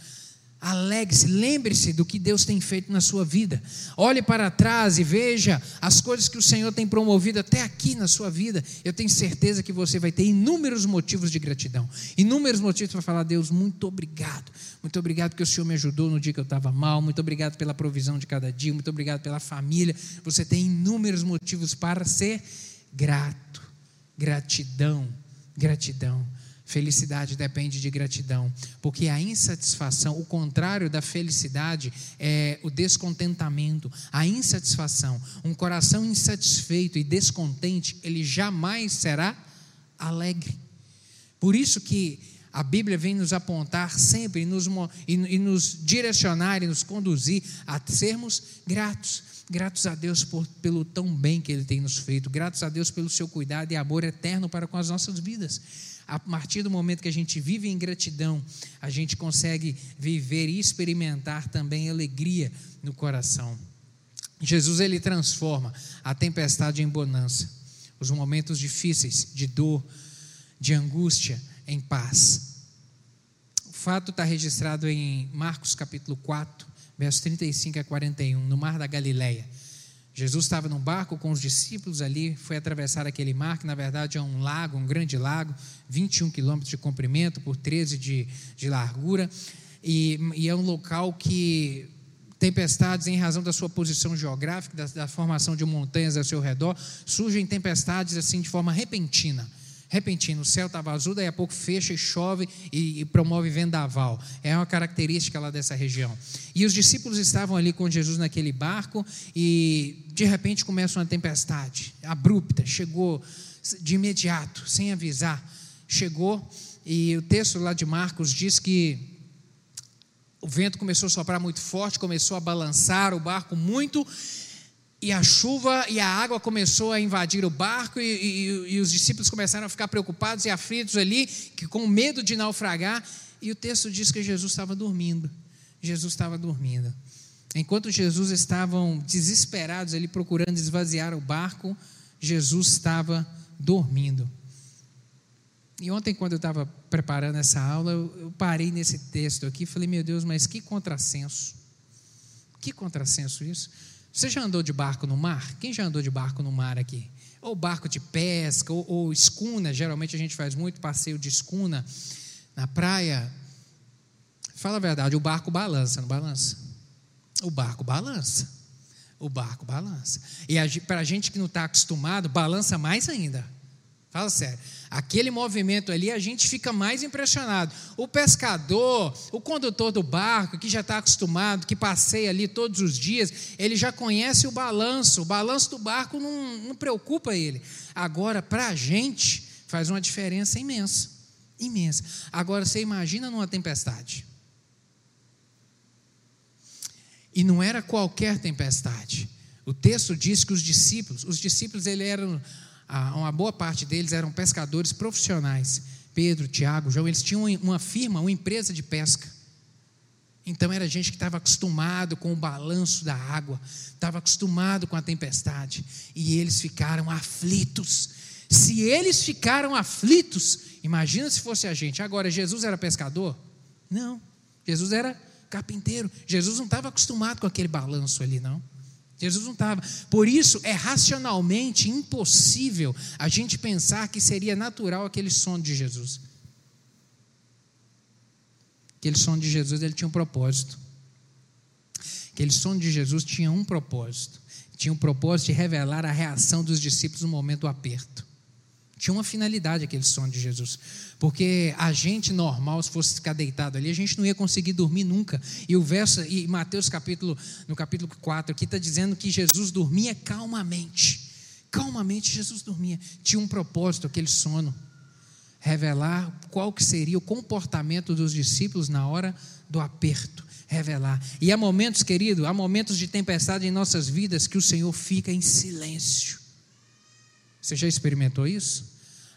Alegre-se, lembre-se do que Deus tem feito na sua vida. Olhe para trás e veja as coisas que o Senhor tem promovido até aqui na sua vida. Eu tenho certeza que você vai ter inúmeros motivos de gratidão, inúmeros motivos para falar: Deus, muito obrigado. Muito obrigado porque o Senhor me ajudou no dia que eu estava mal. Muito obrigado pela provisão de cada dia. Muito obrigado pela família. Você tem inúmeros motivos para ser grato. Gratidão, gratidão. Felicidade depende de gratidão, porque a insatisfação, o contrário da felicidade é o descontentamento, a insatisfação. Um coração insatisfeito e descontente, ele jamais será alegre. Por isso que a Bíblia vem nos apontar sempre e nos, e, e nos direcionar e nos conduzir a sermos gratos. Gratos a Deus por, pelo tão bem que Ele tem nos feito, gratos a Deus pelo seu cuidado e amor eterno para com as nossas vidas a partir do momento que a gente vive em gratidão, a gente consegue viver e experimentar também alegria no coração. Jesus ele transforma a tempestade em bonança, os momentos difíceis de dor, de angústia em paz. O fato está registrado em Marcos capítulo 4, versos 35 a 41, no mar da Galileia. Jesus estava num barco com os discípulos ali, foi atravessar aquele mar, que na verdade é um lago, um grande lago, 21 quilômetros de comprimento por 13 de, de largura, e, e, é um local que tempestades, em razão da sua posição geográfica, da, da formação de montanhas ao seu redor, surgem tempestades assim de forma repentina repentino. O céu estava azul, daí a pouco fecha e chove e, e, promove vendaval. É uma característica lá dessa região. E os discípulos estavam ali com Jesus naquele barco e de repente começa uma tempestade abrupta. Chegou de imediato, sem avisar. Chegou e o texto lá de Marcos diz que o vento começou a soprar muito forte, começou a balançar o barco muito e a chuva e a água começou a invadir o barco e, e, e, os discípulos começaram a ficar preocupados e aflitos ali, que com medo de naufragar. E o texto diz que Jesus estava dormindo. Jesus estava dormindo. Enquanto Jesus estavam desesperados ali procurando esvaziar o barco, Jesus estava dormindo. E ontem, quando eu estava preparando essa aula, eu, parei nesse texto aqui e falei: Meu Deus, mas que contrassenso! Que contrassenso isso! Você já andou de barco no mar? Quem já andou de barco no mar aqui? Ou barco de pesca, ou, ou escuna, geralmente a gente faz muito passeio de escuna na praia. Fala a verdade, o barco balança, não balança? O barco balança. O barco balança. E para a gente que não está acostumado, balança mais ainda. Fala sério. Aquele movimento ali a gente fica mais impressionado. O pescador, o condutor do barco, que já está acostumado, que passeia ali todos os dias, ele já conhece o balanço. O balanço do barco não, não preocupa ele. Agora, para a gente, faz uma diferença imensa. Imensa. Agora, você imagina numa tempestade. E não era qualquer tempestade. O texto diz que os discípulos, os discípulos ele eram uma boa parte deles eram pescadores profissionais. Pedro, Tiago, João, eles tinham uma firma, uma empresa de pesca. Então era gente que estava acostumado com o balanço da água, estava acostumado com a tempestade, e eles ficaram aflitos. Se eles ficaram aflitos, imagina se fosse a gente. Agora, Jesus era pescador? Não. Jesus era carpinteiro. Jesus não estava acostumado com aquele balanço ali, não. Jesus não estava. Por isso, é racionalmente impossível a gente pensar que seria natural aquele sono de Jesus. Aquele sono de Jesus ele tinha um propósito. Aquele sono de Jesus tinha um propósito. Tinha um propósito de revelar a reação dos discípulos no momento do aperto. Tinha uma finalidade aquele sono de Jesus. Porque a gente normal, se fosse ficar deitado ali, a gente não ia conseguir dormir nunca. E o verso, e Mateus capítulo, no capítulo 4, aqui está dizendo que Jesus dormia calmamente. Calmamente Jesus dormia. Tinha um propósito aquele sono. Revelar qual que seria o comportamento dos discípulos na hora do aperto. Revelar. E há momentos, querido, há momentos de tempestade em nossas vidas que o Senhor fica em silêncio. Você já experimentou isso?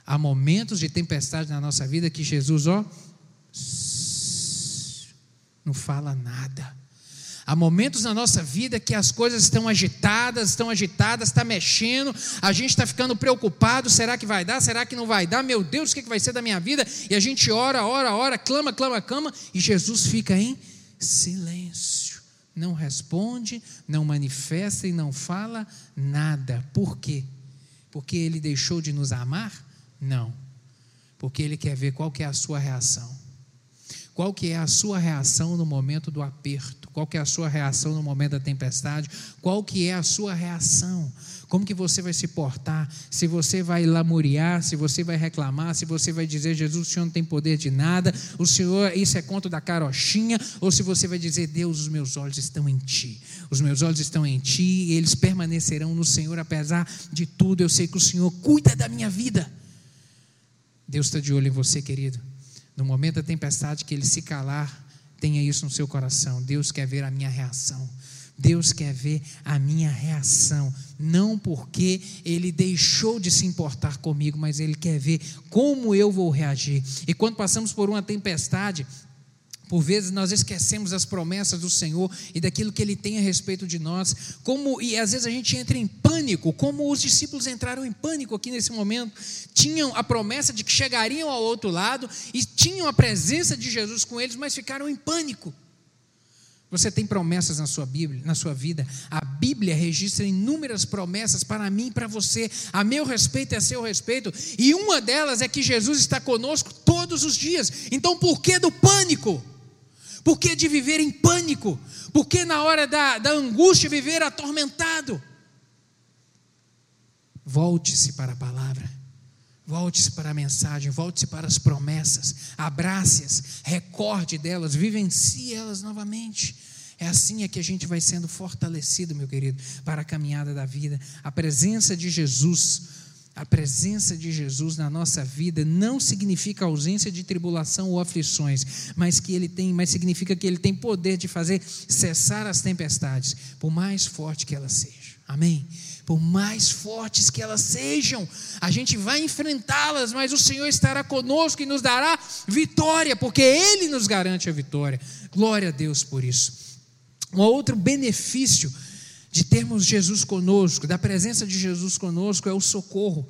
Há momentos de tempestade na nossa vida que Jesus, ó, não fala nada. Há momentos na nossa vida que as coisas estão agitadas, estão agitadas, está mexendo, a gente está ficando preocupado: será que vai dar? Será que não vai dar? Meu Deus, o que vai ser da minha vida? E a gente ora, ora, ora, clama, clama, clama, e Jesus fica em silêncio. Não responde, não manifesta e não fala nada. Por quê? Porque ele deixou de nos amar? Não. Porque ele quer ver qual que é a sua reação. Qual que é a sua reação no momento do aperto? Qual que é a sua reação no momento da tempestade? Qual que é a sua reação? Como que você vai se portar? Se você vai lamuriar, se você vai reclamar, se você vai dizer, Jesus, o Senhor não tem poder de nada, o Senhor, isso é conto da carochinha, ou se você vai dizer, Deus, os meus olhos estão em Ti. Os meus olhos estão em Ti e eles permanecerão no Senhor, apesar de tudo. Eu sei que o Senhor cuida da minha vida. Deus está de olho em você, querido. No momento da tempestade, que ele se calar, tenha isso no seu coração. Deus quer ver a minha reação. Deus quer ver a minha reação, não porque Ele deixou de se importar comigo, mas Ele quer ver como eu vou reagir. E quando passamos por uma tempestade, por vezes nós esquecemos as promessas do Senhor e daquilo que Ele tem a respeito de nós, como e às vezes a gente entra em pânico, como os discípulos entraram em pânico aqui nesse momento, tinham a promessa de que chegariam ao outro lado e tinham a presença de Jesus com eles, mas ficaram em pânico. Você tem promessas na sua Bíblia, na sua vida. A Bíblia registra inúmeras promessas para mim e para você, a meu respeito e a seu respeito. E uma delas é que Jesus está conosco todos os dias. Então, por que do pânico? Por que de viver em pânico? Por que na hora da, da angústia viver atormentado? Volte-se para a palavra, volte-se para a mensagem, volte-se para as promessas, abrace-as, recorde delas, vivencie elas novamente. É assim é que a gente vai sendo fortalecido, meu querido, para a caminhada da vida. A presença de Jesus a presença de Jesus na nossa vida não significa ausência de tribulação ou aflições, mas que ele tem, mas significa que ele tem poder de fazer cessar as tempestades, por mais forte que elas sejam. Amém. Por mais fortes que elas sejam, a gente vai enfrentá-las, mas o Senhor estará conosco e nos dará vitória, porque ele nos garante a vitória. Glória a Deus por isso. Um outro benefício de termos Jesus conosco, da presença de Jesus conosco, é o socorro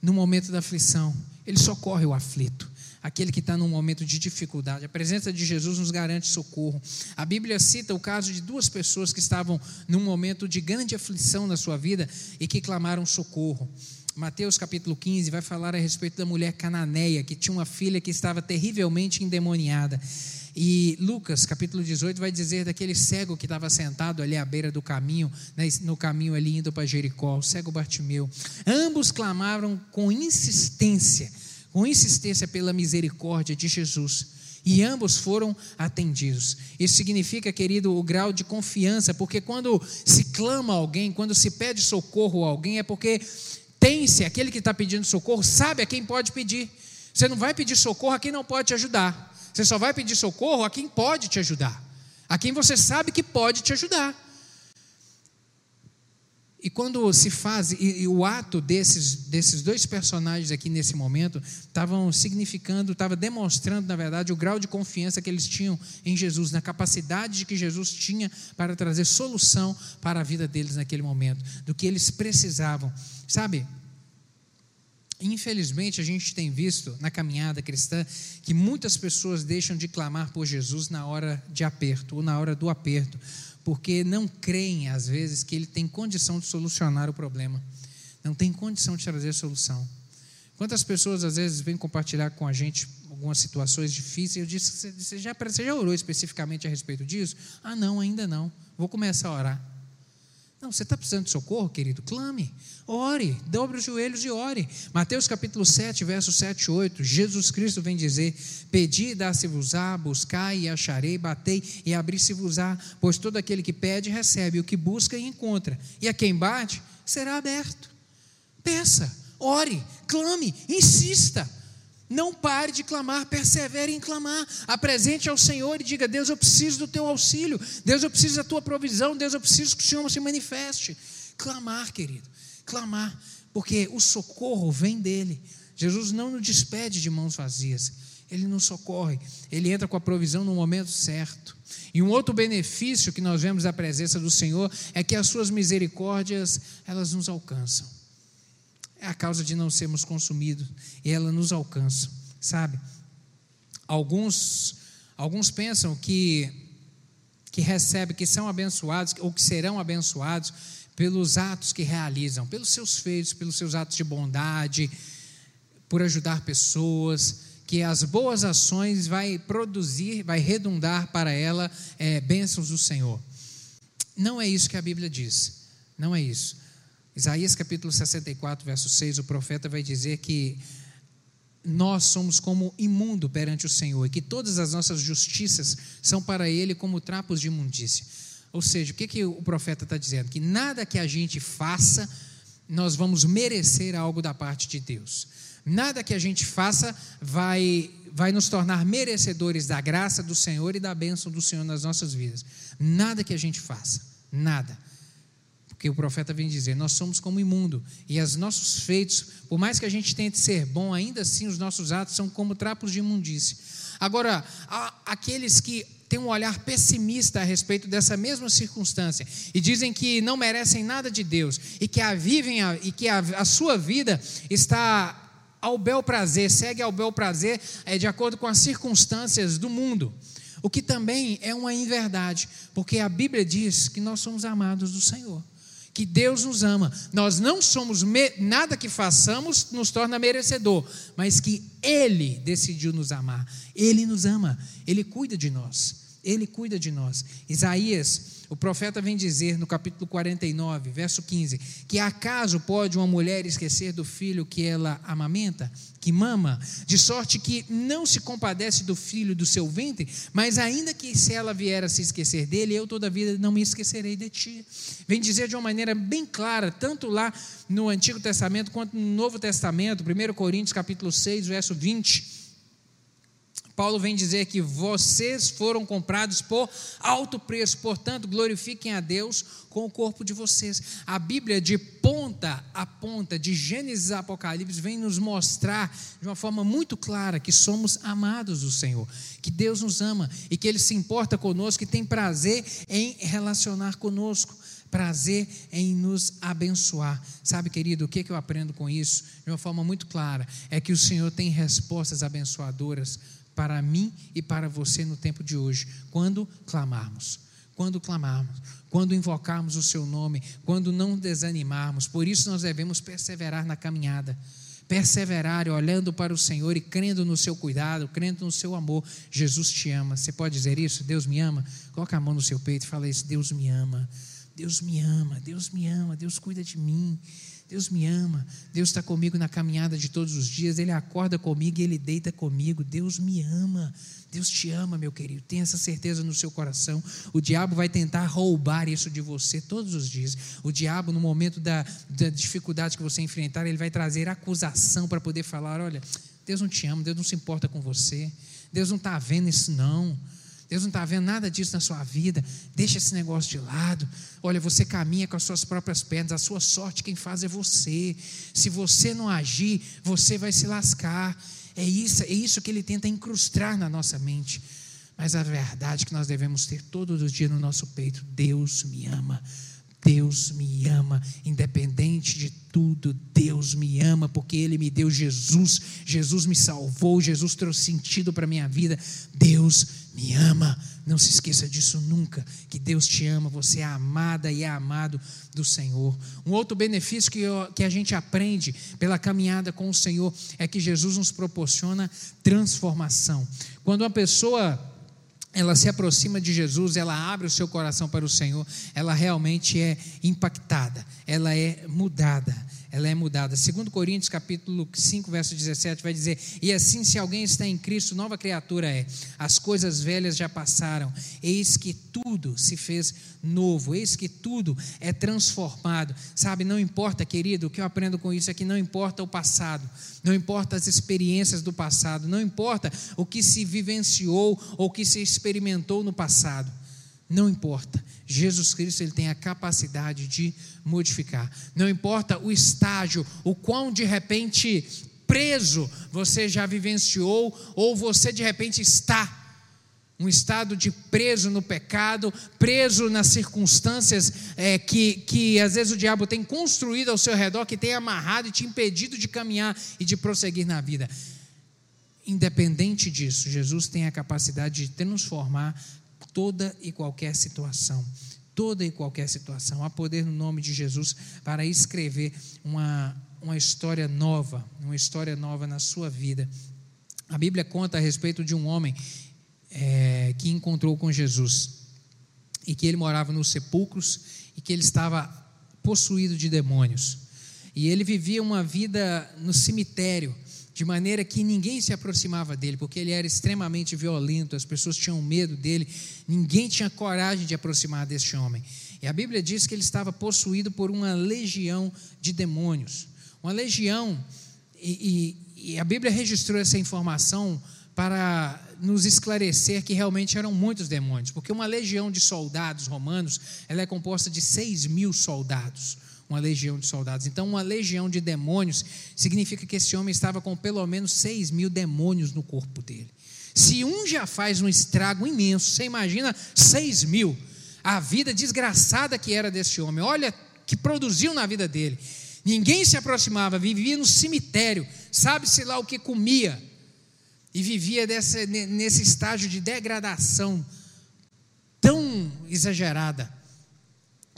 no momento da aflição. Ele socorre o aflito, aquele que está num momento de dificuldade. A presença de Jesus nos garante socorro. A Bíblia cita o caso de duas pessoas que estavam num momento de grande aflição na sua vida e que clamaram socorro. Mateus capítulo 15 vai falar a respeito da mulher cananeia que tinha uma filha que estava terrivelmente endemoniada. E Lucas, capítulo 18, vai dizer daquele cego que estava sentado ali à beira do caminho, né, no caminho ali indo para Jericó, o cego Bartimeu. Ambos clamaram com insistência, com insistência pela misericórdia de Jesus. E ambos foram atendidos. Isso significa, querido, o grau de confiança, porque quando se clama a alguém, quando se pede socorro a alguém, é porque tem-se, aquele que está pedindo socorro, sabe a quem pode pedir. Você não vai pedir socorro a quem não pode te ajudar. Você só vai pedir socorro a quem pode te ajudar, a quem você sabe que pode te ajudar. E quando se faz, e, e, o ato desses, desses dois personagens aqui nesse momento, estavam significando, estava demonstrando, na verdade, o grau de confiança que eles tinham em Jesus, na capacidade que Jesus tinha para trazer solução para a vida deles naquele momento, do que eles precisavam. Sabe, Infelizmente, a gente tem visto na caminhada cristã que muitas pessoas deixam de clamar por Jesus na hora de aperto ou na hora do aperto, porque não creem, às vezes, que ele tem condição de solucionar o problema, não tem condição de trazer solução. Quantas pessoas, às vezes, vêm compartilhar com a gente algumas situações difíceis? Eu disse: você já, você já orou especificamente a respeito disso? Ah, não, ainda não. Vou começar a orar. Não, você está precisando de socorro, querido? Clame, ore, dobre os joelhos e ore. Mateus capítulo 7, versos 7 e 8, Jesus Cristo vem dizer: Pedi e dá-se-vos-á, buscai e acharei, batei e abri-se-vos-á, pois todo aquele que pede recebe, o que busca e encontra, e a quem bate será aberto. Peça, ore, clame, insista. Não pare de clamar, persevere em clamar. Apresente ao Senhor e diga: Deus, eu preciso do teu auxílio. Deus, eu preciso da tua provisão. Deus, eu preciso que o Senhor se manifeste. Clamar, querido, clamar, porque o socorro vem dele. Jesus não nos despede de mãos vazias. Ele nos socorre, ele entra com a provisão no momento certo. E um outro benefício que nós vemos da presença do Senhor é que as suas misericórdias, elas nos alcançam é a causa de não sermos consumidos e ela nos alcança, sabe? Alguns, alguns pensam que que recebem, que são abençoados ou que serão abençoados pelos atos que realizam, pelos seus feitos, pelos seus atos de bondade, por ajudar pessoas, que as boas ações vai produzir, vai redundar para ela é, bênçãos do Senhor. Não é isso que a Bíblia diz. Não é isso. Isaías capítulo 64, verso 6, o profeta vai dizer que nós somos como imundo perante o Senhor e que todas as nossas justiças são para Ele como trapos de imundícia. Ou seja, o que, que o profeta está dizendo? Que nada que a gente faça, nós vamos merecer algo da parte de Deus. Nada que a gente faça vai, vai nos tornar merecedores da graça do Senhor e da bênção do Senhor nas nossas vidas. Nada que a gente faça, nada porque o profeta vem dizer: nós somos como imundo, e os nossos feitos, por mais que a gente tente ser bom, ainda assim os nossos atos são como trapos de imundície. Agora, aqueles que têm um olhar pessimista a respeito dessa mesma circunstância e dizem que não merecem nada de Deus e que a vivem a, e que a, a sua vida está ao bel prazer, segue ao bel prazer é, de acordo com as circunstâncias do mundo. O que também é uma inverdade, porque a Bíblia diz que nós somos amados do Senhor que Deus nos ama. Nós não somos nada que façamos nos torna merecedor, mas que Ele decidiu nos amar. Ele nos ama, Ele cuida de nós. Ele cuida de nós. Isaías o profeta vem dizer no capítulo 49, verso 15, que acaso pode uma mulher esquecer do filho que ela amamenta, que mama, de sorte que não se compadece do filho do seu ventre, mas ainda que se ela vier a se esquecer dele, eu toda vida não me esquecerei de ti. Vem dizer de uma maneira bem clara, tanto lá no Antigo Testamento quanto no Novo Testamento, 1 Coríntios capítulo 6, verso 20, Paulo vem dizer que vocês foram comprados por alto preço, portanto, glorifiquem a Deus com o corpo de vocês. A Bíblia, de ponta a ponta, de Gênesis a Apocalipse, vem nos mostrar de uma forma muito clara que somos amados do Senhor, que Deus nos ama e que Ele se importa conosco e tem prazer em relacionar conosco prazer em nos abençoar. Sabe, querido, o que, que eu aprendo com isso? De uma forma muito clara, é que o Senhor tem respostas abençoadoras para mim e para você no tempo de hoje, quando clamarmos. Quando clamarmos, quando invocarmos o seu nome, quando não desanimarmos. Por isso nós devemos perseverar na caminhada perseverarem olhando para o Senhor e crendo no seu cuidado, crendo no seu amor, Jesus te ama. Você pode dizer isso? Deus me ama? Coloca a mão no seu peito e fala isso: Deus me ama. Deus me ama, Deus me ama, Deus cuida de mim. Deus me ama, Deus está comigo na caminhada de todos os dias, Ele acorda comigo e Ele deita comigo. Deus me ama, Deus te ama, meu querido. Tenha essa certeza no seu coração. O diabo vai tentar roubar isso de você todos os dias. O diabo, no momento da, da dificuldade que você enfrentar, ele vai trazer acusação para poder falar: olha, Deus não te ama, Deus não se importa com você, Deus não está vendo isso, não. Deus não está vendo nada disso na sua vida. Deixa esse negócio de lado. Olha, você caminha com as suas próprias pernas. A sua sorte quem faz é você. Se você não agir, você vai se lascar. É isso, é isso que ele tenta incrustar na nossa mente. Mas a verdade que nós devemos ter todos os dias no nosso peito: Deus me ama. Deus me ama, independente de tudo, Deus me ama, porque Ele me deu Jesus, Jesus me salvou, Jesus trouxe sentido para a minha vida. Deus me ama, não se esqueça disso nunca, que Deus te ama, você é amada e é amado do Senhor. Um outro benefício que, eu, que a gente aprende pela caminhada com o Senhor é que Jesus nos proporciona transformação. Quando uma pessoa ela se aproxima de Jesus, ela abre o seu coração para o Senhor, ela realmente é impactada, ela é mudada ela é mudada. Segundo Coríntios, capítulo 5, verso 17, vai dizer: "E assim se alguém está em Cristo, nova criatura é. As coisas velhas já passaram, eis que tudo se fez novo, eis que tudo é transformado". Sabe, não importa, querido, o que eu aprendo com isso é que não importa o passado, não importa as experiências do passado, não importa o que se vivenciou ou o que se experimentou no passado. Não importa. Jesus Cristo ele tem a capacidade de modificar. Não importa o estágio, o quão de repente preso você já vivenciou ou você de repente está um estado de preso no pecado, preso nas circunstâncias é, que, que às vezes o diabo tem construído ao seu redor, que tem amarrado e te impedido de caminhar e de prosseguir na vida. Independente disso, Jesus tem a capacidade de transformar toda e qualquer situação. Toda e qualquer situação. Há poder no nome de Jesus para escrever uma, uma história nova, uma história nova na sua vida. A Bíblia conta a respeito de um homem é, que encontrou com Jesus e que ele morava nos sepulcros e que ele estava possuído de demônios. E ele vivia uma vida no cemitério de maneira que ninguém se aproximava dele, porque ele era extremamente violento, as pessoas tinham medo dele, ninguém tinha coragem de aproximar deste homem. E a Bíblia diz que ele estava possuído por uma legião de demônios. Uma legião, e, e, e a Bíblia registrou essa informação para nos esclarecer que realmente eram muitos demônios, porque uma legião de soldados romanos ela é composta de 6 mil soldados uma legião de soldados. Então, uma legião de demônios significa que esse homem estava com pelo menos 6 mil demônios no corpo dele. Se um já faz um estrago imenso, você imagina 6 mil. A vida desgraçada que era desse homem. Olha que produziu na vida dele. Ninguém se aproximava, vivia no cemitério, sabe-se lá o que comia. E vivia nesse estágio de degradação tão exagerada.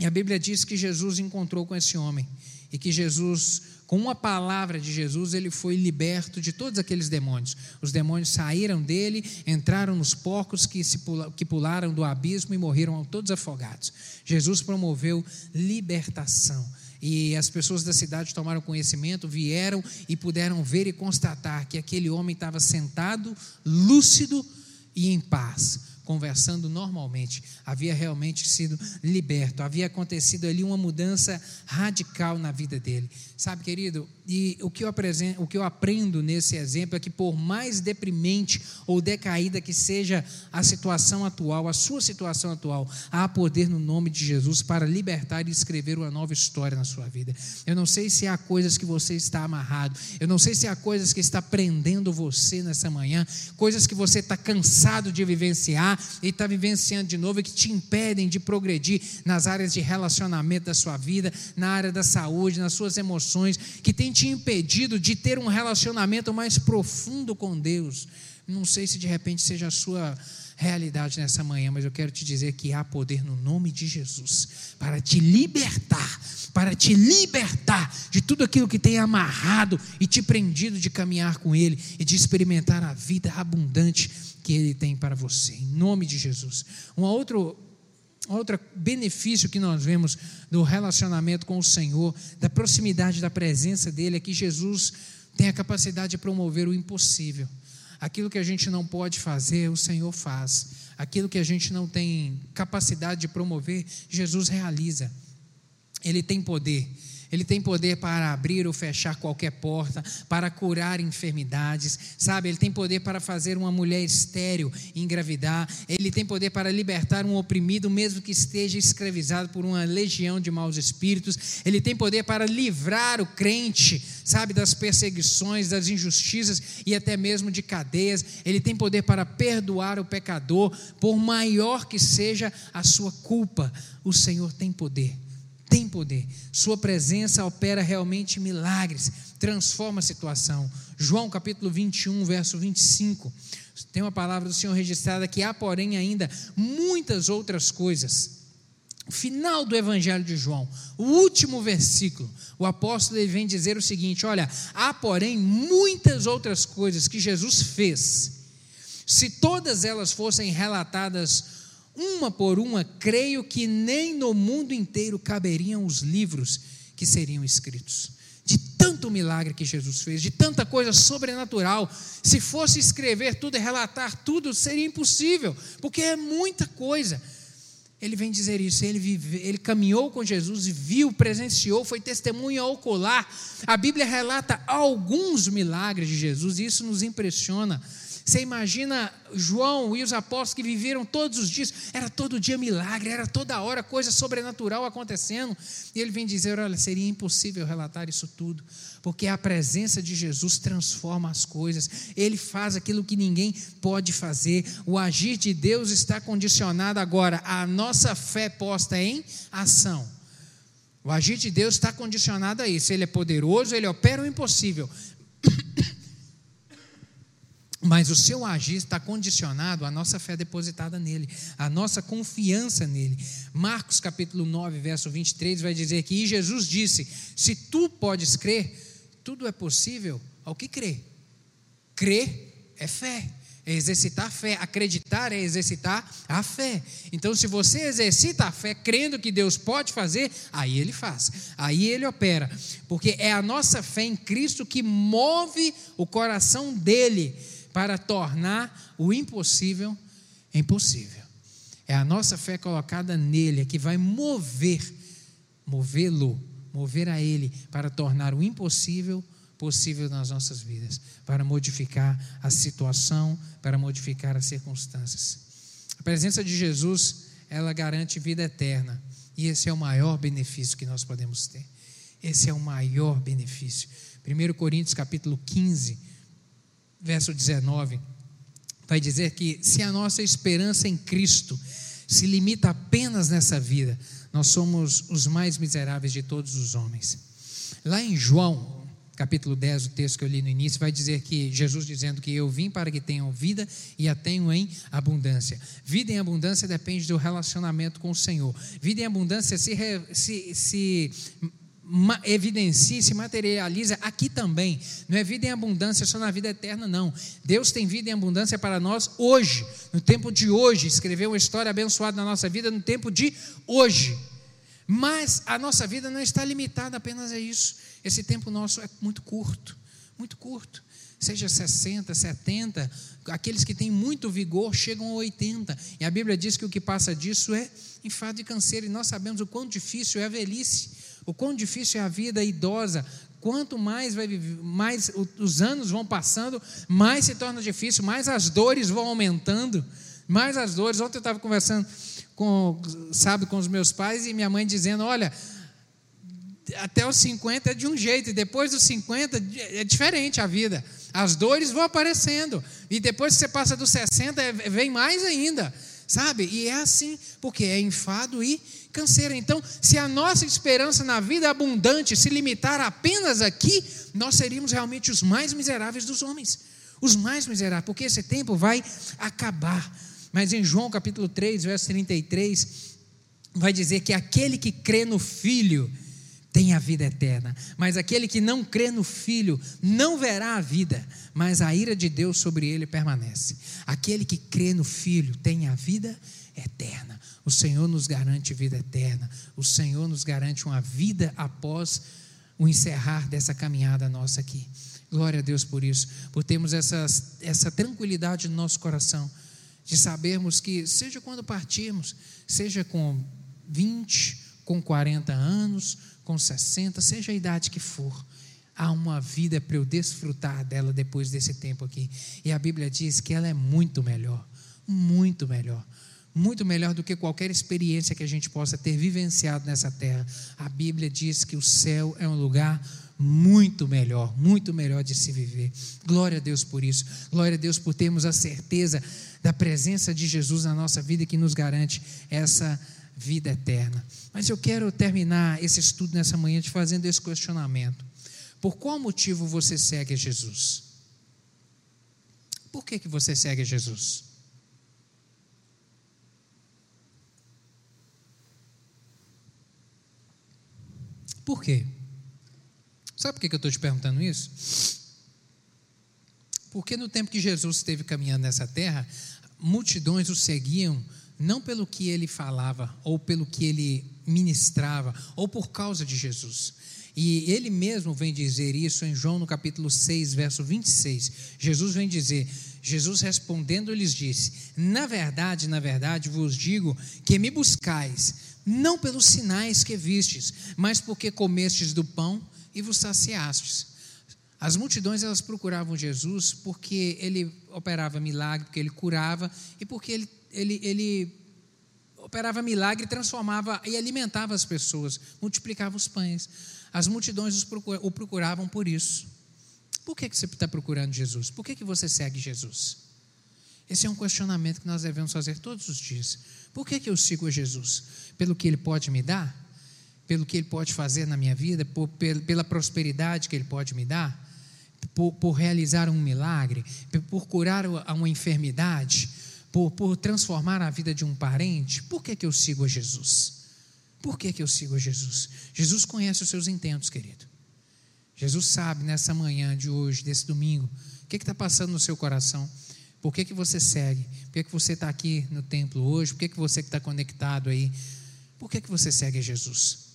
E a Bíblia diz que Jesus encontrou com esse homem e que Jesus, com uma palavra de Jesus, ele foi liberto de todos aqueles demônios. Os demônios saíram dele, entraram nos porcos que, se pula, que pularam do abismo e morreram todos afogados. Jesus promoveu libertação. E as pessoas da cidade tomaram conhecimento, vieram e puderam ver e constatar que aquele homem estava sentado, lúcido e em paz conversando normalmente, havia realmente sido liberto, havia acontecido ali uma mudança radical na vida dele. Sabe, querido, e o que eu, apresento, o que eu aprendo nesse exemplo é que, por mais deprimente ou decaída que seja a situação atual, a sua situação atual, há poder no nome de Jesus para libertar e escrever uma nova história na sua vida. Eu não sei se há coisas que você está amarrado, eu não sei se há coisas que está prendendo você nessa manhã, coisas que você está cansado de vivenciar e está vivenciando de novo e que te impedem de progredir nas áreas de relacionamento da sua vida, na área da saúde, nas suas emoções, que tem te impedido de ter um relacionamento mais profundo com Deus. Não sei se de repente seja a sua realidade nessa manhã, mas eu quero te dizer que há poder no nome de Jesus para te libertar, para te libertar de tudo aquilo que tem amarrado e te prendido de caminhar com Ele e de experimentar a vida abundante que Ele tem para você, em nome de Jesus. Um outro Outro benefício que nós vemos do relacionamento com o Senhor, da proximidade da presença dele, é que Jesus tem a capacidade de promover o impossível. Aquilo que a gente não pode fazer, o Senhor faz. Aquilo que a gente não tem capacidade de promover, Jesus realiza. Ele tem poder. Ele tem poder para abrir ou fechar qualquer porta, para curar enfermidades, sabe? Ele tem poder para fazer uma mulher estéril engravidar. Ele tem poder para libertar um oprimido, mesmo que esteja escravizado por uma legião de maus espíritos. Ele tem poder para livrar o crente, sabe, das perseguições, das injustiças e até mesmo de cadeias. Ele tem poder para perdoar o pecador, por maior que seja a sua culpa. O Senhor tem poder tem poder. Sua presença opera realmente milagres, transforma a situação. João capítulo 21, verso 25. Tem uma palavra do Senhor registrada que há, porém, ainda muitas outras coisas. Final do Evangelho de João, o último versículo, o apóstolo vem dizer o seguinte: olha, há, porém, muitas outras coisas que Jesus fez. Se todas elas fossem relatadas uma por uma, creio que nem no mundo inteiro caberiam os livros que seriam escritos. De tanto milagre que Jesus fez, de tanta coisa sobrenatural, se fosse escrever tudo e relatar tudo, seria impossível, porque é muita coisa. Ele vem dizer isso, ele, vive, ele caminhou com Jesus e viu, presenciou, foi testemunha ocular. A Bíblia relata alguns milagres de Jesus, e isso nos impressiona. Você imagina João e os apóstolos que viveram todos os dias, era todo dia milagre, era toda hora coisa sobrenatural acontecendo. E ele vem dizer: olha, seria impossível relatar isso tudo, porque a presença de Jesus transforma as coisas, ele faz aquilo que ninguém pode fazer. O agir de Deus está condicionado agora à nossa fé posta em ação. O agir de Deus está condicionado a isso. Ele é poderoso, ele opera o impossível. Mas o seu agir está condicionado à nossa fé depositada nele, à nossa confiança nele. Marcos capítulo 9, verso 23 vai dizer que Jesus disse: Se tu podes crer, tudo é possível ao que crê. Crer é fé, é exercitar a fé. Acreditar é exercitar a fé. Então, se você exercita a fé crendo que Deus pode fazer, aí ele faz, aí ele opera, porque é a nossa fé em Cristo que move o coração dele para tornar o impossível impossível. É a nossa fé colocada nele é que vai mover, movê-lo, mover a ele para tornar o impossível possível nas nossas vidas, para modificar a situação, para modificar as circunstâncias. A presença de Jesus, ela garante vida eterna, e esse é o maior benefício que nós podemos ter. Esse é o maior benefício. 1 Coríntios capítulo 15, verso 19, vai dizer que se a nossa esperança em Cristo se limita apenas nessa vida, nós somos os mais miseráveis de todos os homens. Lá em João, capítulo 10, o texto que eu li no início, vai dizer que Jesus dizendo que eu vim para que tenham vida e a tenham em abundância. Vida em abundância depende do relacionamento com o Senhor. Vida em abundância se, se, se evidencia se materializa aqui também. Não é vida em abundância só na vida eterna, não. Deus tem vida em abundância para nós hoje, no tempo de hoje. Escreveu uma história abençoada na nossa vida no tempo de hoje. Mas a nossa vida não está limitada apenas a isso. Esse tempo nosso é muito curto, muito curto. Seja 60, 70, aqueles que têm muito vigor chegam a 80. E a Bíblia diz que o que passa disso é enfado e canseiro. E nós sabemos o quão difícil é a velhice o quão difícil é a vida idosa. Quanto mais, vai, mais os anos vão passando, mais se torna difícil, mais as dores vão aumentando, mais as dores. Ontem eu estava conversando com, sabe, com os meus pais e minha mãe dizendo: olha, até os 50 é de um jeito, e depois dos 50 é diferente a vida. As dores vão aparecendo, e depois que você passa dos 60, é, vem mais ainda, sabe? E é assim, porque é enfado e canseira. Então, se a nossa esperança na vida abundante se limitar apenas aqui, nós seríamos realmente os mais miseráveis dos homens. Os mais miseráveis, porque esse tempo vai acabar. Mas em João capítulo 3, verso 33, vai dizer que aquele que crê no Filho tem a vida eterna, mas aquele que não crê no Filho não verá a vida, mas a ira de Deus sobre ele permanece. Aquele que crê no Filho tem a vida eterna. O Senhor nos garante vida eterna, o Senhor nos garante uma vida após o encerrar dessa caminhada nossa aqui. Glória a Deus por isso, por termos essa, essa tranquilidade no nosso coração, de sabermos que, seja quando partirmos, seja com 20, com 40 anos, com 60, seja a idade que for, há uma vida para eu desfrutar dela depois desse tempo aqui. E a Bíblia diz que ela é muito melhor, muito melhor. Muito melhor do que qualquer experiência que a gente possa ter vivenciado nessa terra. A Bíblia diz que o céu é um lugar muito melhor, muito melhor de se viver. Glória a Deus por isso. Glória a Deus por termos a certeza da presença de Jesus na nossa vida que nos garante essa vida eterna. Mas eu quero terminar esse estudo nessa manhã te fazendo esse questionamento. Por qual motivo você segue Jesus? Por que, que você segue Jesus? Por quê? Sabe por que eu estou te perguntando isso? Porque no tempo que Jesus esteve caminhando nessa terra, multidões o seguiam não pelo que ele falava, ou pelo que ele ministrava, ou por causa de Jesus. E ele mesmo vem dizer isso em João no capítulo 6, verso 26. Jesus vem dizer: Jesus respondendo lhes disse: Na verdade, na verdade vos digo que me buscais, não pelos sinais que vistes, mas porque comestes do pão e vos saciastes. As multidões elas procuravam Jesus porque ele operava milagre, porque ele curava e porque ele ele, ele operava milagre, transformava e alimentava as pessoas, multiplicava os pães. As multidões o procuravam por isso. Por que, que você está procurando Jesus? Por que, que você segue Jesus? Esse é um questionamento que nós devemos fazer todos os dias. Por que, que eu sigo a Jesus? Pelo que Ele pode me dar? Pelo que Ele pode fazer na minha vida? Por, pela prosperidade que Ele pode me dar? Por, por realizar um milagre? Por curar uma enfermidade? Por, por transformar a vida de um parente, por que, que eu sigo a Jesus? Por que, que eu sigo a Jesus? Jesus conhece os seus intentos, querido. Jesus sabe nessa manhã de hoje, desse domingo, o que está passando no seu coração. Por que, que você segue? Por que, que você está aqui no templo hoje? Por que, que você está conectado aí? Por que, que você segue a Jesus?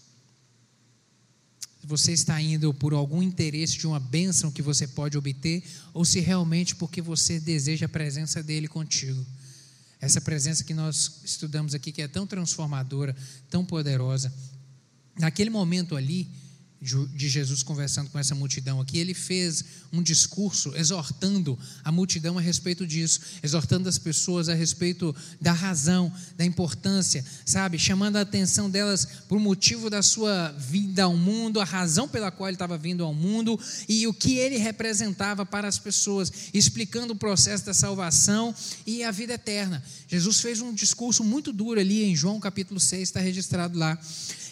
Você está indo por algum interesse de uma bênção que você pode obter, ou se realmente porque você deseja a presença dele contigo. Essa presença que nós estudamos aqui, que é tão transformadora, tão poderosa. Naquele momento ali, de Jesus conversando com essa multidão aqui, ele fez um discurso exortando a multidão a respeito disso, exortando as pessoas a respeito da razão, da importância, sabe? Chamando a atenção delas para o motivo da sua vinda ao mundo, a razão pela qual ele estava vindo ao mundo e o que ele representava para as pessoas, explicando o processo da salvação e a vida eterna. Jesus fez um discurso muito duro ali em João capítulo 6, está registrado lá.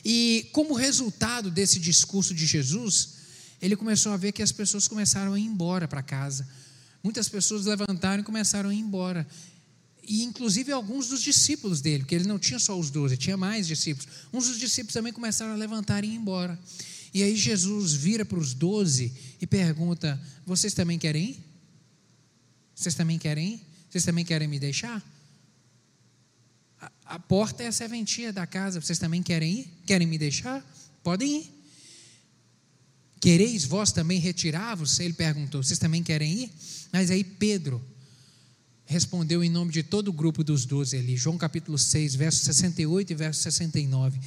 E como resultado desse discurso de Jesus, ele começou a ver que as pessoas começaram a ir embora para casa. Muitas pessoas levantaram e começaram a ir embora. E inclusive alguns dos discípulos dele, porque ele não tinha só os doze, tinha mais discípulos. Uns dos discípulos também começaram a levantar e ir embora. E aí Jesus vira para os doze e pergunta: Vocês também querem ir? Vocês também querem ir? Vocês também querem me deixar? A porta é a serventia da casa. Vocês também querem ir? Querem me deixar? Podem ir. Quereis vós também retirar-vos? Ele perguntou. Vocês também querem ir? Mas aí Pedro respondeu em nome de todo o grupo dos doze ali. João capítulo 6, verso 68 e verso 69.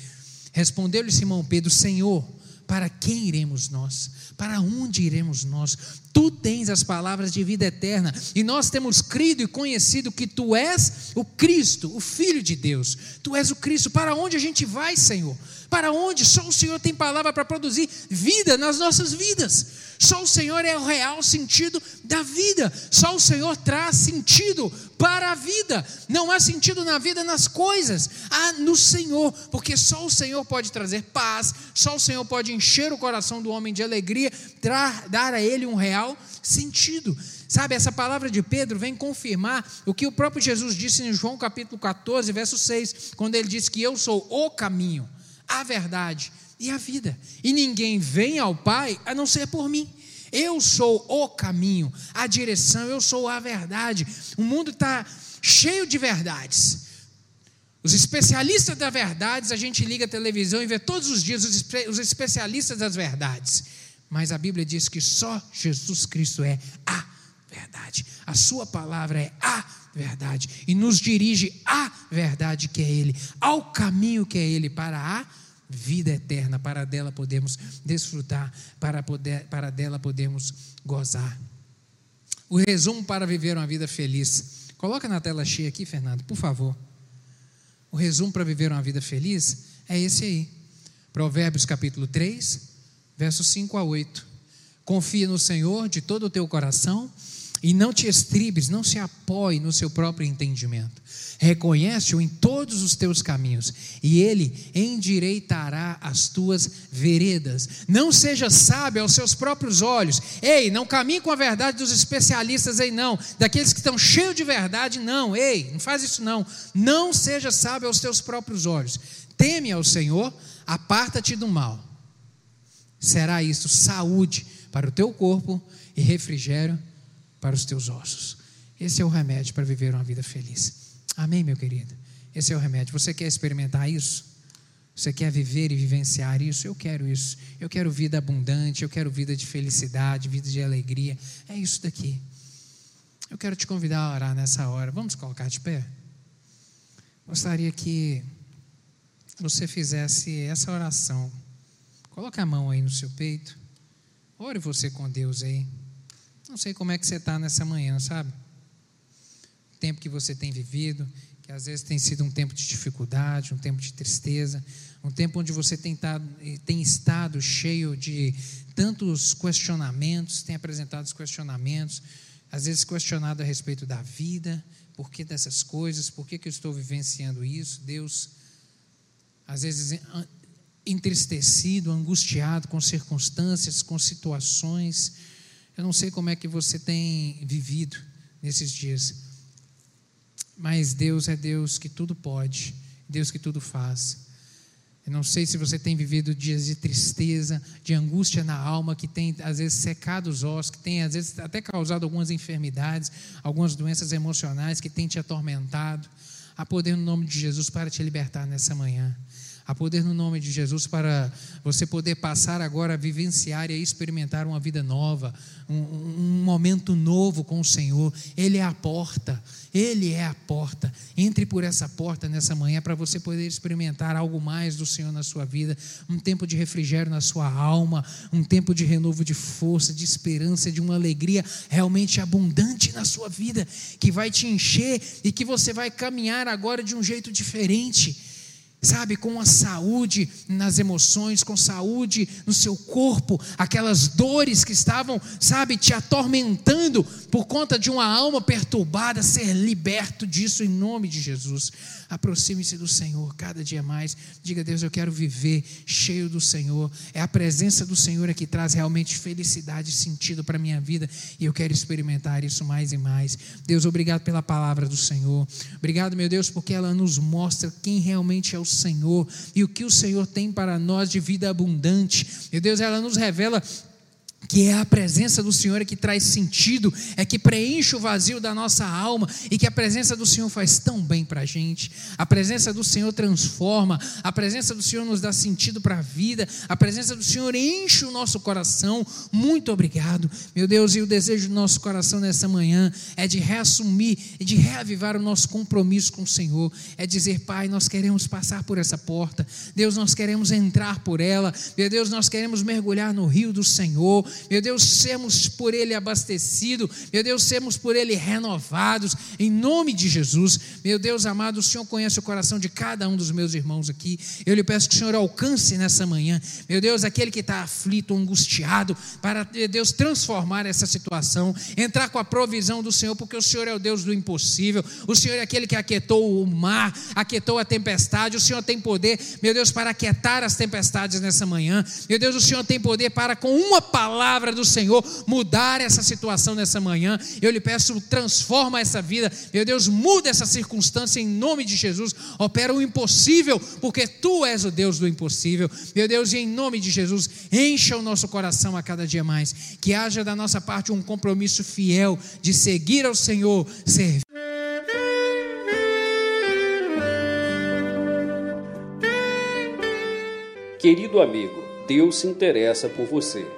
Respondeu-lhe Simão Pedro: Senhor, para quem iremos nós? Para onde iremos nós? Tu tens as palavras de vida eterna, e nós temos crido e conhecido que tu és o Cristo, o Filho de Deus. Tu és o Cristo. Para onde a gente vai, Senhor? Para onde? Só o Senhor tem palavra para produzir vida nas nossas vidas. Só o Senhor é o real sentido da vida. Só o Senhor traz sentido para a vida. Não há sentido na vida nas coisas, há no Senhor, porque só o Senhor pode trazer paz, só o Senhor pode encher o coração do homem de alegria, dar a ele um real real sentido. Sabe, essa palavra de Pedro vem confirmar o que o próprio Jesus disse em João capítulo 14, verso 6, quando ele disse que eu sou o caminho, a verdade e a vida. E ninguém vem ao Pai a não ser por mim. Eu sou o caminho, a direção, eu sou a verdade. O mundo está cheio de verdades. Os especialistas da verdade, a gente liga a televisão e vê todos os dias os especialistas das verdades. Mas a Bíblia diz que só Jesus Cristo é a verdade. A sua palavra é a verdade e nos dirige à verdade que é ele, ao caminho que é ele para a vida eterna, para dela podemos desfrutar, para, poder, para dela podemos gozar. O resumo para viver uma vida feliz. Coloca na tela cheia aqui, Fernando, por favor. O resumo para viver uma vida feliz é esse aí. Provérbios capítulo 3, versos 5 a 8. Confia no Senhor de todo o teu coração e não te estribes, não se apoie no seu próprio entendimento. Reconhece-o em todos os teus caminhos, e ele endireitará as tuas veredas. Não seja sábio aos seus próprios olhos. Ei, não caminhe com a verdade dos especialistas aí, não. Daqueles que estão cheios de verdade, não. Ei, não faz isso, não. Não seja sábio aos teus próprios olhos. Teme ao Senhor, aparta-te do mal. Será isso saúde para o teu corpo e refrigério para os teus ossos. Esse é o remédio para viver uma vida feliz. Amém, meu querido? Esse é o remédio. Você quer experimentar isso? Você quer viver e vivenciar isso? Eu quero isso. Eu quero vida abundante, eu quero vida de felicidade, vida de alegria. É isso daqui. Eu quero te convidar a orar nessa hora. Vamos colocar de pé? Gostaria que você fizesse essa oração. Coloque a mão aí no seu peito. Ore você com Deus aí. Não sei como é que você está nessa manhã, sabe? tempo que você tem vivido, que às vezes tem sido um tempo de dificuldade, um tempo de tristeza, um tempo onde você tem, tado, tem estado cheio de tantos questionamentos, tem apresentado os questionamentos, às vezes questionado a respeito da vida, por que dessas coisas, por que, que eu estou vivenciando isso, Deus, às vezes entristecido, angustiado com circunstâncias, com situações, eu não sei como é que você tem vivido nesses dias, mas Deus é Deus que tudo pode, Deus que tudo faz. Eu não sei se você tem vivido dias de tristeza, de angústia na alma, que tem às vezes secado os ossos, que tem às vezes até causado algumas enfermidades, algumas doenças emocionais que tem te atormentado. Há poder no nome de Jesus para te libertar nessa manhã. Há poder no nome de Jesus para você poder passar agora a vivenciar e a experimentar uma vida nova, um, um, momento novo com o Senhor. Ele é a porta, Ele é a porta. Entre por essa porta nessa manhã para você poder experimentar algo mais do Senhor na sua vida, um tempo de refrigério na sua alma, um tempo de renovo de força, de esperança, de uma alegria realmente abundante na sua vida, que vai te encher e que você vai caminhar agora de um jeito diferente sabe, com a saúde nas emoções, com saúde no seu corpo, aquelas dores que estavam, sabe, te atormentando por conta de uma alma perturbada, ser liberto disso em nome de Jesus. Aproxime-se do Senhor cada dia mais. Diga, Deus, eu quero viver cheio do Senhor. É a presença do Senhor que traz realmente felicidade e sentido para a minha vida e eu quero experimentar isso mais e mais. Deus, obrigado pela palavra do Senhor. Obrigado, meu Deus, porque ela nos mostra quem realmente é o Senhor e o que o Senhor tem para nós de vida abundante. Meu Deus, ela nos revela que é a presença do Senhor que traz sentido, é que preenche o vazio da nossa alma e que a presença do Senhor faz tão bem para a gente. A presença do Senhor transforma, a presença do Senhor nos dá sentido para a vida, a presença do Senhor enche o nosso coração. Muito obrigado, meu Deus, e o desejo do nosso coração nessa manhã é de reassumir e de reavivar o nosso compromisso com o Senhor, é dizer, Pai, nós queremos passar por essa porta, Deus, nós queremos entrar por ela, meu Deus, nós queremos mergulhar no rio do Senhor meu Deus, sermos por Ele abastecidos, meu Deus, sermos por Ele renovados, em nome de Jesus. Meu Deus amado, o Senhor conhece o coração de cada um dos meus irmãos aqui. Eu lhe peço que o Senhor alcance nessa manhã, meu Deus, aquele que está aflito, angustiado, para, Deus, transformar essa situação, entrar com a provisão do Senhor, porque o Senhor é o Deus do impossível, o Senhor é aquele que aquietou o mar, aquietou a tempestade, o Senhor tem poder, meu Deus, para aquietar as tempestades nessa manhã, meu Deus, o Senhor tem poder para, com uma palavra, palavra do Senhor mudar essa situação nessa manhã. Eu lhe peço, transforma essa vida. Meu Deus, muda essa circunstância em nome de Jesus. Opera o impossível, porque tu és o Deus do impossível. Meu Deus, e em nome de Jesus, encha o nosso coração a cada dia mais. Que haja da nossa parte um compromisso fiel de seguir ao Senhor, servir. Querido amigo, Deus se interessa por você.